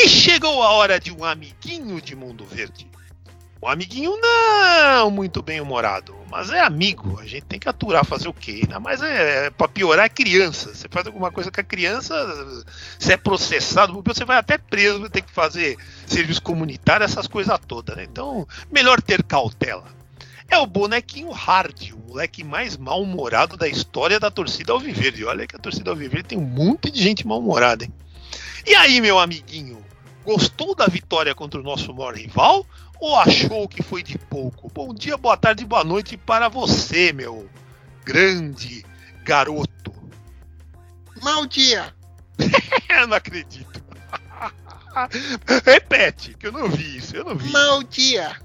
E chegou a hora de um amiguinho de Mundo Verde. Um amiguinho não muito bem humorado, mas é amigo. A gente tem que aturar, fazer o quê? Ainda mais é, é pra piorar é criança. Você faz alguma coisa com a criança, você é processado, você vai até preso, ter que fazer serviço comunitário, essas coisas todas, né? Então, melhor ter cautela. É o bonequinho Hard, o moleque mais mal-humorado da história da torcida Alviverde. Olha que a torcida Alviverde tem um monte de gente mal-humorada, hein? E aí, meu amiguinho, gostou da vitória contra o nosso maior rival ou achou que foi de pouco? Bom dia, boa tarde, boa noite para você, meu grande garoto.
Mau dia!
Eu não acredito. Repete, que eu não vi isso, eu não vi.
Mau dia!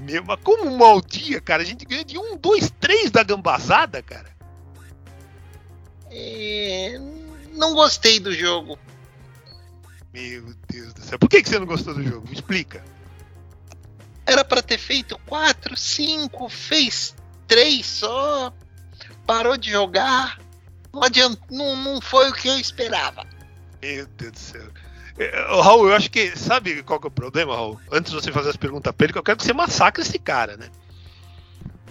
Meu, mas como mau dia, cara? A gente ganha de um, dois, três da gambazada, cara.
É, não gostei do jogo.
Meu Deus do céu. Por que, que você não gostou do jogo? Me explica.
Era pra ter feito quatro, cinco, fez três só. Parou de jogar. Não, adianta, não, não foi o que eu esperava.
Meu Deus do céu. É, ô, Raul, eu acho que. Sabe qual que é o problema, Raul? Antes de você fazer as perguntas pra ele, que eu quero que você massacre esse cara, né?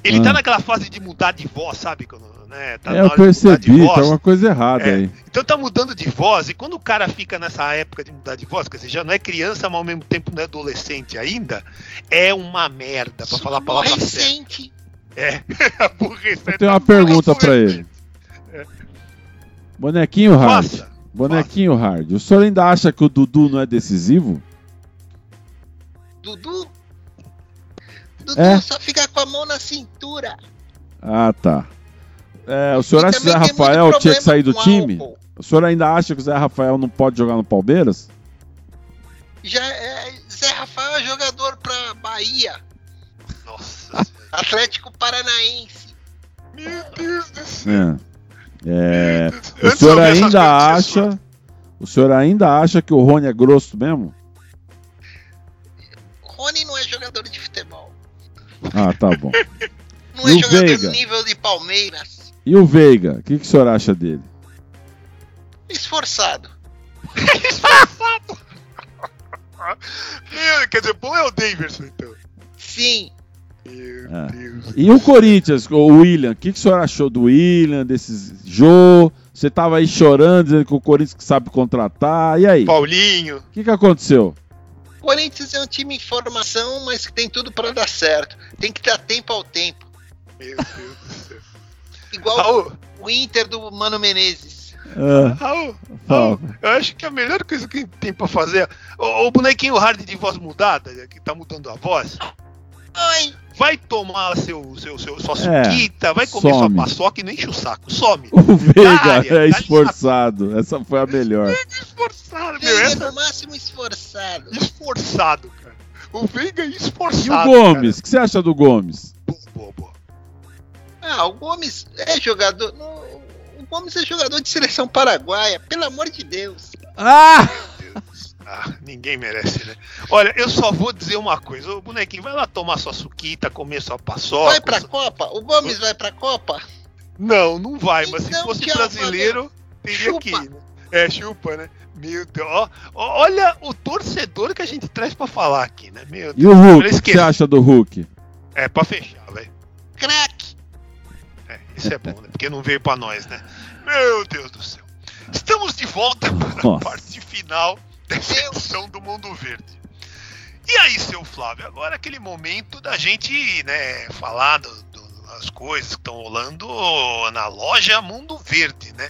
Ele
Ah.
tá naquela fase de mudar de voz, sabe? Quando, né? Tá
É, eu percebi,
voz.
tem uma coisa errada
É.
aí.
Então tá mudando de voz, e quando o cara fica nessa época de mudar de voz, quer dizer, já não é criança, mas ao mesmo tempo não é adolescente ainda, é uma merda, pra falar a palavra certa.
Recente.
É, aborrecente.
Eu tenho uma pergunta pra ele. Bonequinho Hard.
Faça.
Bonequinho Hard. O senhor ainda acha que o Dudu não é decisivo?
Dudu? Dudu
É?
só fica com a mão na cintura.
Ah, tá. É, o senhor
E
acha que o Zé Rafael tinha que sair do time?
álcool.
O senhor ainda acha que o Zé Rafael não pode jogar no Palmeiras?
Já é, Zé Rafael é jogador pra Bahia,
Nossa senhora.
Atlético Paranaense.
Meu Deus do céu.
É. É, o senhor ainda acha. O senhor ainda acha que o Rony é grosso mesmo?
Rony não é jogador de futebol.
Ah, tá bom.
Não
E
é jogador
Veiga?
do nível de Palmeiras.
E o Veiga? O que, que o senhor acha dele?
Esforçado.
Meu, quer dizer, bom é o Davidson, então.
Sim.
Meu
É.
Deus.
E o Corinthians, o William, o que, que o senhor achou do William, desses Jô? Você tava aí chorando, dizendo que o Corinthians que sabe contratar. E aí? O
Paulinho.
que, que aconteceu?
Corinthians é um time em formação, mas que tem tudo pra dar certo. Tem que dar tempo ao tempo.
Meu Deus do céu.
Igual
Raul,
o Inter do Mano Menezes.
Ah,
Raul. Raul, eu acho que a melhor coisa que tem pra fazer. O, o bonequinho hard de voz mudada, que tá mudando a voz,
Oi!
vai tomar seu, seu, seu, sua
É,
suquita, vai comer sua
some.
paçoca e não enche o saco. Some.
O Veiga
área,
é
tá
esforçado. Essa foi a melhor.
Esforçado, meu.
Veiga
Essa
no máximo esforçado.
esforçado, cara. O Veiga é
E
esforçado.
o Gomes? O que você acha do Gomes?
Ah, o Gomes é jogador. no- O Gomes é jogador de seleção paraguaia, pelo amor de Deus.
Ah!
Meu Deus. Ah, ninguém merece, né? Olha, eu só vou dizer uma coisa. O bonequinho, vai lá tomar sua suquita, comer sua paçoca.
Vai pra Copa? O Gomes vai pra Copa?
Não, não vai, mas se
Então,
fosse
tchau,
brasileiro, teria
Chupa.
que ir. né? É, chupa, né? Meu Deus. ó, ó, olha o torcedor que a gente traz pra falar aqui, né? Meu Deus.
E o Hulk? O que você acha do Hulk?
É, pra fechar, velho. Isso é bom, né? Porque não veio pra nós, né? Meu Deus do céu. Estamos de volta para a parte final dessa
Deus.
edição do Mundo Verde. E aí, seu Flávio, agora é aquele momento da gente, né, falar do- do- das coisas que estão rolando na loja Mundo Verde, né?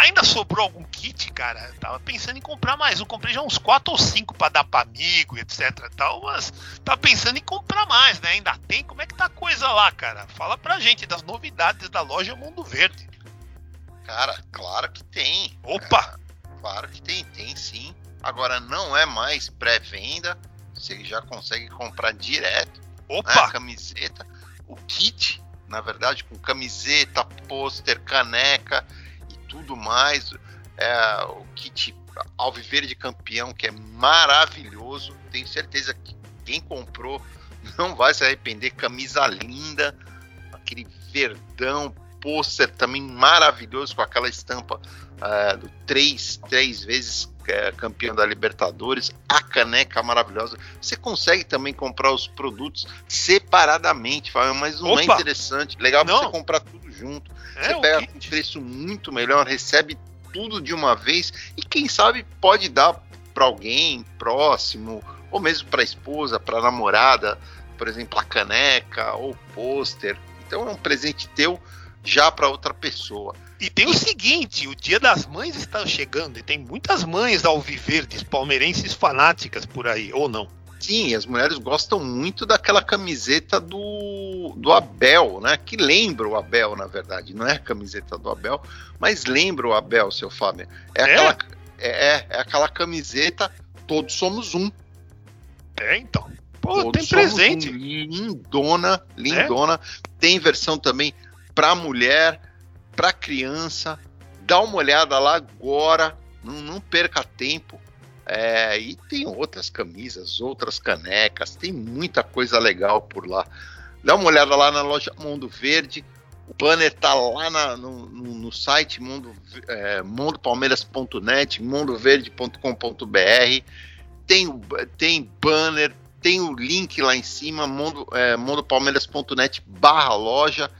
Ainda sobrou algum kit, cara? Eu tava pensando em comprar mais um. Comprei já uns 4 ou 5 pra dar pra amigo, etc tal, mas tava pensando em comprar mais, né? Ainda tem? Como é que tá a coisa lá, cara? Fala pra gente das novidades da loja Mundo Verde.
Cara, claro que tem.
Opa!
Claro que tem, tem sim. Agora não é mais pré-venda. Você já consegue comprar direto né, a
Opa!
camiseta. O kit, na verdade, com camiseta, pôster, caneca tudo mais. É, o kit Alviverde Campeão, que é maravilhoso. Tenho certeza que quem comprou não vai se arrepender. Camisa linda, aquele verdão, pôster também maravilhoso com aquela estampa é, do três, três vezes é, campeão da Libertadores, a caneca maravilhosa. Você consegue também comprar os produtos separadamente, Fábio, mas não é
Opa!
interessante. Legal
Não.
você comprar tudo junto.
É,
Você pega com preço muito melhor, recebe tudo de uma vez e quem sabe pode dar para alguém próximo ou mesmo para a esposa, para a namorada, por exemplo, a caneca ou pôster. Então é um presente teu já para outra pessoa.
E tem o seguinte, o Dia das Mães está chegando e tem muitas mães alviverdes, palmeirenses fanáticas por aí, ou não?
Sim, as mulheres gostam muito daquela camiseta do, do Abel, né? Que lembra o Abel, na verdade. Não é a camiseta do Abel, mas lembra o Abel, seu Fábio. É,
É?
Aquela, é, é, é aquela camiseta Todos Somos Um.
É, então. Pô,
Todos
tem presente.
Um. Lindona, lindona. Tem versão também para mulher, para criança. Dá uma olhada lá agora. Não, não perca tempo. É, e tem outras camisas, outras canecas, tem muita coisa legal por lá. Dá uma olhada lá na loja Mundo Verde. O banner tá lá na- no, no- no site mundo, é, mundopalmeiras.net, mundoverde.com.br. Tem, tem banner, tem o link lá em cima, mundo, é, mundopalmeiras.net barra loja.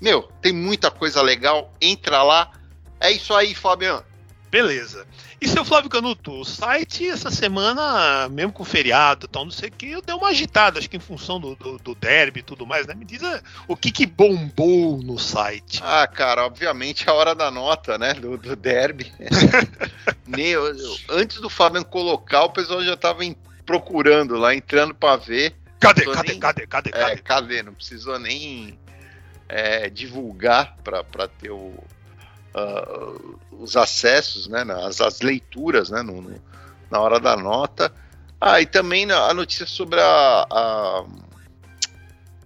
Meu, tem muita coisa legal. Entra lá. É isso aí, Fabiano.
Beleza. E seu Flávio Canuto, o site essa semana, mesmo com feriado e tal, não sei o que, eu dei uma agitada, acho que em função do, do, do derby e tudo mais, né? Me diz ah, o que que bombou no site.
Ah, cara, obviamente a hora da nota, né? Do, do derby. Nem eu- eu- antes do Fabiano colocar, o pessoal já tava em- procurando lá, entrando pra ver.
Cadê, cadê,
nem-
cadê, cadê,
É,
cadê?
cadê? Não precisou nem é, divulgar para ter o, ah, os acessos, né? As, as leituras, né? no- no- na hora da nota. Ah, e também a notícia sobre a, a,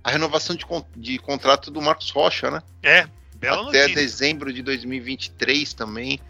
a renovação de, de contrato do Marcos Rocha, né?
É, bela
Até
notícia.
dezembro de 2023 também.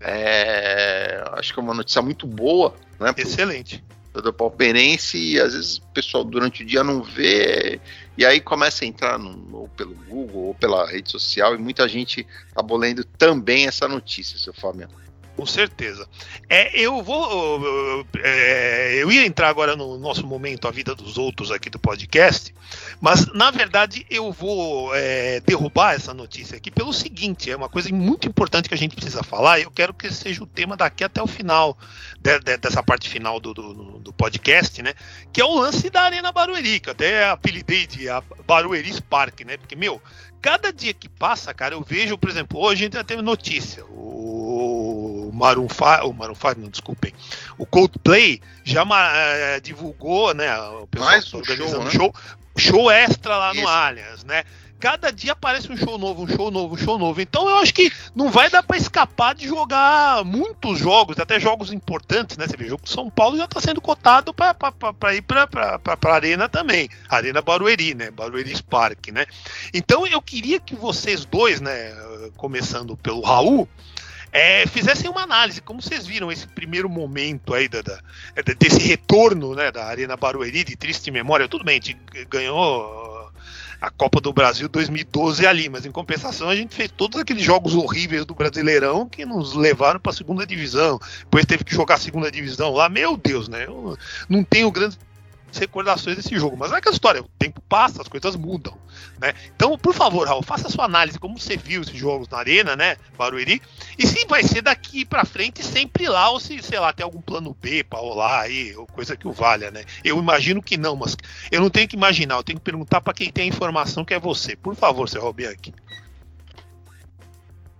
É, acho que é uma notícia muito boa, né?
Excelente.
Do palmeirense e às vezes o pessoal durante o dia não vê e aí começa a entrar no, ou pelo Google ou pela rede social e muita gente acabou lendo também essa notícia, seu Fábio.
Com certeza. É, eu vou. eu- é, eu ia entrar agora no nosso momento, a vida dos outros aqui do podcast, mas na verdade eu vou é, derrubar essa notícia aqui pelo seguinte: é uma coisa muito importante que a gente precisa falar, e eu quero que seja o tema daqui até o final, de- de- dessa parte final do, do, do podcast, né? Que é o lance da Arena Barueri, que até apelidei de Barueri Park, né? Porque, meu, cada dia que passa, cara, eu vejo, por exemplo, hoje a gente já teve notícia. O Maroon 5, o Maroon 5, não, desculpem, o Coldplay já uh, divulgou, né, o
pessoal Mais um organizando
show, né? show, show extra lá Isso. no Allianz, né? cada dia aparece um show novo, um show novo, um show novo. Então eu acho que não vai dar para escapar de jogar muitos jogos, até jogos importantes, né? Você vê, o jogo de São Paulo já está sendo cotado para ir para a Arena também. Arena Barueri, né? Barueri Spark, né? Então eu queria que vocês dois, né? Começando pelo Raul. É, fizessem uma análise, como vocês viram esse primeiro momento aí da, da, desse retorno né, da Arena Barueri de triste memória. Tudo bem, a gente ganhou a Copa do Brasil 2012 ali, mas em compensação a gente fez todos aqueles jogos horríveis do Brasileirão que nos levaram para a segunda divisão. Depois teve que jogar a segunda divisão lá. Meu Deus, né? Eu não tenho grandes recordações desse jogo. Mas é aquela história, o tempo passa, as coisas mudam. Né? Então, por favor, Raul, faça a sua análise, como você viu esses jogos na arena, né, Barueri, e se vai ser daqui para frente sempre lá, ou se, sei lá, tem algum plano B para rolar aí, ou coisa que o valha, né? Eu imagino que não, mas eu não tenho que imaginar, eu tenho que perguntar para quem tem a informação que é você. Por favor, seu Robianchi.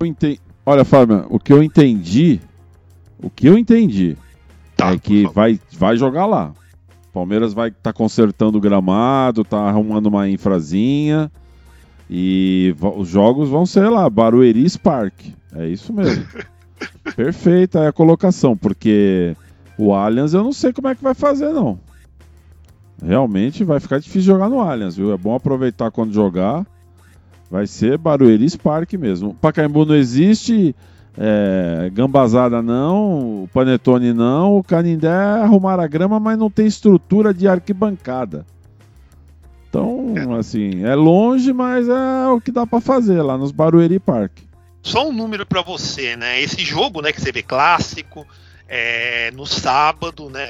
Entendi. Olha, Fábio, o que eu entendi, o que eu entendi tá, é que vai, vai jogar lá. Palmeiras vai estar tá consertando o gramado, tá arrumando uma infrazinha. E os jogos vão ser lá, Barueri Spark. É isso mesmo. Perfeita é a colocação, porque o Allianz eu não sei como é que vai fazer, não. Realmente vai ficar difícil jogar no Allianz, viu? É bom aproveitar quando jogar. Vai ser Barueri Spark mesmo. Pacaembu não existe, é, gambazada não, o panetone não, o canindé é arrumar a grama, mas não tem estrutura de arquibancada. Então, é. assim, é longe, mas é o que dá para fazer lá nos Barueri Park.
Só um número para você, né? Esse jogo, né, que você vê clássico, é, no sábado, né?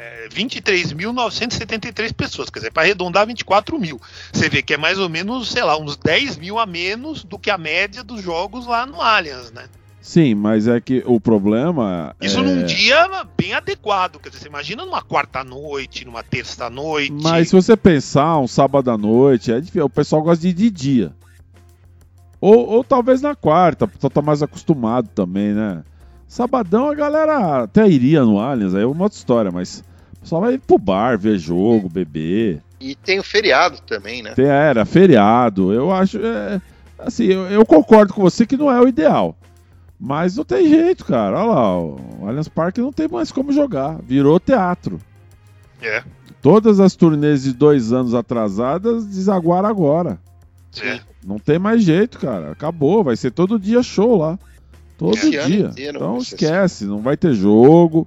É, 23.973 pessoas, quer dizer, para arredondar 24 mil. Você vê que é mais ou menos, sei lá, uns 10 mil a menos do que a média dos jogos lá no Allianz, né?
Sim, mas é que o problema.
Isso
é...
num dia bem adequado. Quer dizer, você imagina numa quarta-noite, numa terça-noite.
Mas se você pensar, um sábado à noite, é difícil. o pessoal gosta de ir de dia. Ou, ou talvez na quarta, o pessoal tá mais acostumado também, né? Sabadão a galera até iria no Allianz, aí é uma outra história, mas só vai pro bar, ver jogo, beber.
E tem o feriado também, né?
Tem, era, feriado. Eu acho. É, assim, eu, eu, concordo com você que não é o ideal. Mas não tem jeito, cara. Olha lá, o Allianz Parque não tem mais como jogar. Virou teatro.
É.
Todas as turnês de dois anos atrasadas desaguaram agora.
É.
Não tem mais jeito, cara. Acabou. Vai ser todo dia show lá. Todo Esse dia. Então esquece, não vai ter jogo.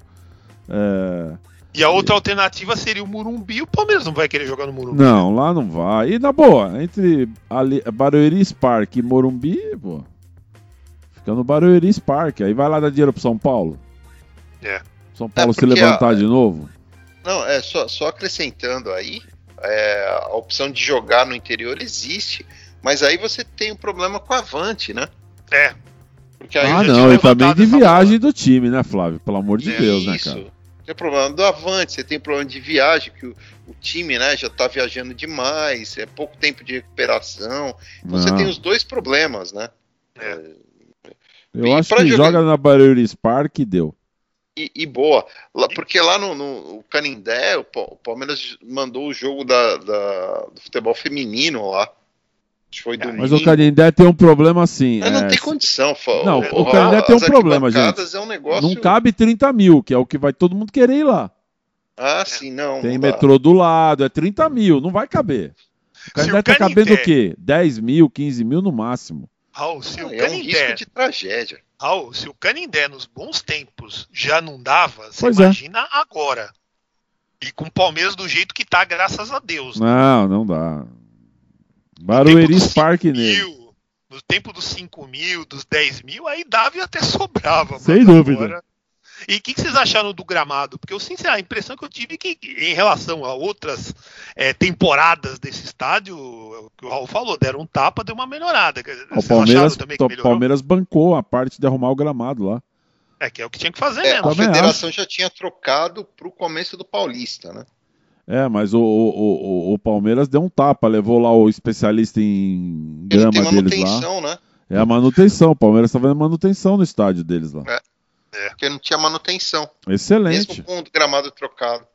É...
E a outra alternativa seria o Murumbi. O Palmeiras não vai querer jogar no Murumbi.
Não, lá não vai. E na boa, entre ali, Barueri Spark e Morumbi, pô. Fica no Barueri Spark. Aí vai lá dar dinheiro pro São Paulo.
É.
São Paulo é se levantar a... de novo.
Não, é só, só acrescentando aí. É, a opção de jogar no interior existe. Mas aí você tem um problema com a Avante, né?
É.
Porque aí ah, não, e também de viagem do time, né, Flávio? Pelo amor de é Deus, né, isso. né, cara?
Tem problema do Avante, você tem problema de viagem, que o, o time né, já está viajando demais, é pouco tempo de recuperação. Então você tem os dois problemas, né? É.
Eu e acho que jogar... joga na Barueri Park e deu.
E, e, boa, porque lá no, no Canindé, o, Palmeiras mandou o jogo da, da, do futebol feminino lá.
Foi domingo. Mas o Canindé tem um problema assim.
Mas não é... tem condição, Fala.
Não, o Canindé tem um problema, gente. É um negócio... Não cabe 30 mil, que é o que vai todo mundo querer ir lá.
Ah, sim, não.
Tem não metrô do lado, é 30 mil, não vai caber. O Canindé tá cabendo o quê? 10 mil, 15 mil no máximo.
Raul, se ah, o
é Canindé... um risco de tragédia.
Raul, se o Canindé nos bons tempos já não dava, você pois é. imagina é. agora. E com o Palmeiras do jeito que tá, graças a Deus.
Né? Não, não dá. Barueri Spark nele.
No tempo dos 5 mil, dos 10 mil, aí dava e até sobrava.
Sem dúvida. Agora...
E o que, que, vocês acharam do gramado? Porque eu, sinceramente, a impressão que eu tive é que, em relação a outras é, temporadas desse estádio, o que o Raul falou, deram um tapa, deu uma melhorada.
O Palmeiras, o Palmeiras bancou a parte de arrumar o gramado lá.
É, que é o que tinha que fazer
é,
mesmo.
A federação acho. já tinha trocado para o começo do Paulista, né?
É, mas o, o, o, o, Palmeiras deu um tapa, levou lá o especialista em grama deles lá. Né? É a manutenção. O Palmeiras está fazendo manutenção no estádio deles lá.
Porque não tinha manutenção.
Excelente.
Mesmo com o gramado trocado.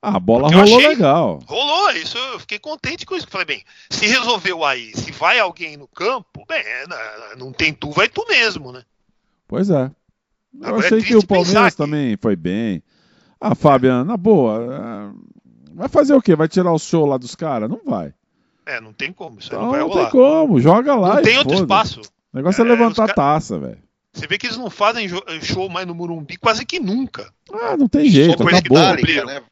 Ah, a bola
Porque
rolou
achei-
legal.
Rolou, isso eu fiquei contente com isso. Falei, bem, se resolveu aí, se vai alguém no campo, bem, é, não tem tu, vai tu mesmo, né?
Pois é. Eu
Agora é
achei que
triste
o Palmeiras
pensar que-
também foi bem. Ah, Fabiano, na boa. É, Vai fazer o quê? Vai tirar o show lá dos caras? Não vai.
É, não tem como, isso aí
Então,
não vai
não
rolar.
tem como. Joga lá
Não
e
tem outro espaço.
O negócio é,
É,
levantar a taça, velho.
Você vê que eles não fazem show mais no Morumbi quase que nunca.
Ah, não tem jeito,
coisa que
acabou.
dá-
Metallica, né?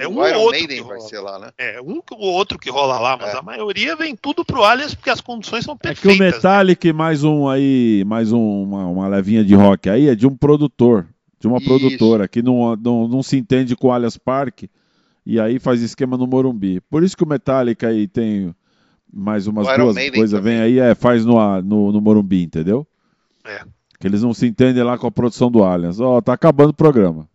É um
o
ou outro.
Maiden
que
vai
rola.
ser lá, né?
É, um ou outro que rola lá, mas
É.
a maioria vem tudo pro Allianz porque as condições são
É que o
perfeitas. né?
Mais um aí, mais um- uma, uma levinha de rock aí é de um produtor, de uma
Isso.
produtora que não, não, não se entende com o Allianz Parque e aí faz esquema no Morumbi. Por isso que o Metallica aí tem mais umas duas coisas, vem aí, é, faz no, no, no Morumbi, entendeu?
É.
Que eles não se entendem lá com a produção do Allianz. Ó, tá acabando o programa.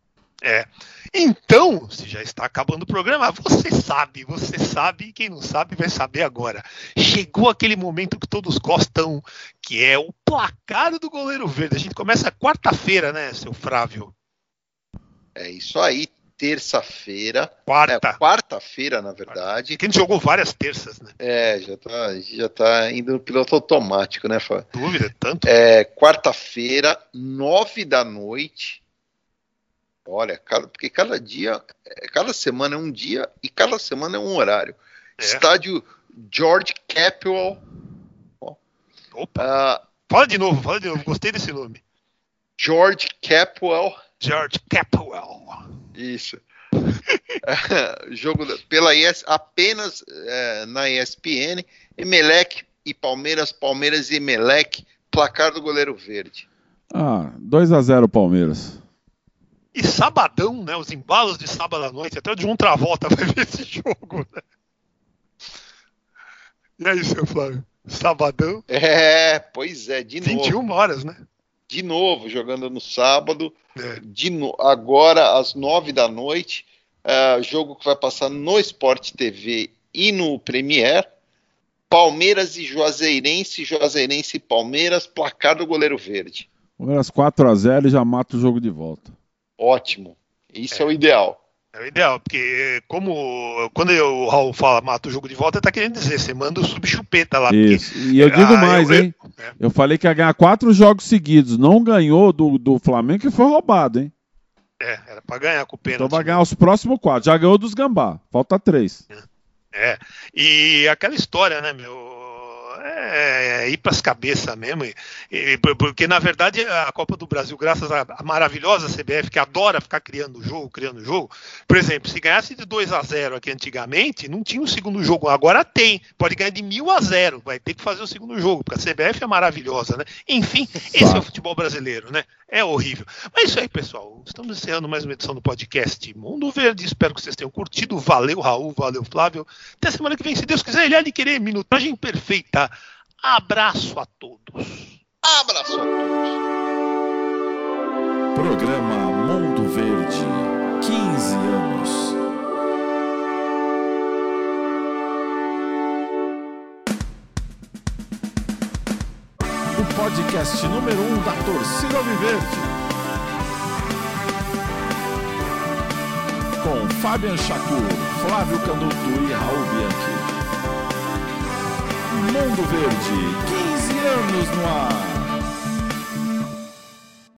É. Então, se já está acabando o programa, você sabe, você sabe, e quem não sabe vai saber agora. Chegou aquele momento que todos gostam, que é o placar do goleiro verde. A gente começa quarta-feira, né, seu Frávio?
É isso aí. Terça-feira. É,
Quarta.
quarta-feira, na verdade.
Que a gente jogou várias terças, né?
É, já tá, já tá indo no piloto automático, né, Fábio?
Dúvida, tanto.
É, quarta-feira, nove da noite. Olha, cada- porque cada dia, é, cada semana é um dia e cada semana é um horário.
É.
Estádio George Capwell.
Opa,
ah,
fala de novo, fala de novo. Gostei desse nome.
George Capwell.
George Capwell.
Isso. Jogo da- pela ES, apenas é, na ESPN. Emelec e Palmeiras, Palmeiras e Emelec. Placar do goleiro verde.
Ah, 2 a 0 Palmeiras.
E sabadão, né? Os embalos de sábado à noite. Até o de um Travolta vai ver esse jogo, né? E aí, seu Flávio? Sabadão,
É, pois é, de novo.
21 horas, né?
De novo, jogando no sábado.
É.
De no- agora às nove da noite. é, jogo que vai passar no Sport TV e no Premier. Palmeiras e Juazeirense, Juazeirense e Palmeiras, placar do goleiro verde.
Palmeiras 4 a 0 e já mata o jogo de volta.
Ótimo. Isso é, o ideal.
É o ideal, porque como quando o Raul fala mata o jogo de volta, ele tá querendo dizer, você manda o subchupeta lá. porque-
Isso. E eu digo
Ah,
mais,
eu-
hein?
é.
Eu falei que ia ganhar quatro jogos seguidos. Não ganhou do, do Flamengo, que foi roubado, hein?
É, era pra ganhar com o pênalti.
Então vai ganhar os próximos quatro. Já ganhou dos Gambá. Falta três.
É, e aquela história, né, meu? É, é ir pras cabeças mesmo. e- e- porque, na verdade, a Copa do Brasil, graças à maravilhosa CBF, que adora ficar criando jogo, criando jogo, por exemplo, se ganhasse de 2 a 0 aqui antigamente, não tinha o segundo jogo. Agora tem. Pode ganhar de mil a 0. Vai ter que fazer o segundo jogo, porque a CBF é maravilhosa, né? Enfim, esse é o futebol brasileiro, né? É horrível. Mas é isso aí, pessoal. Estamos encerrando mais uma edição do podcast Mundo Verde. Espero que vocês tenham curtido. Valeu, Raul. Valeu, Flávio. Até semana que vem, se Deus quiser. Ele há de querer minutagem perfeita. Abraço a todos.
Abraço a todos.
Programa podcast número 1 um da torcida Alviverde. Com Fabian Chacur, Flávio Canuto e Raul Bianchi. Mundo Verde, 15 anos no ar.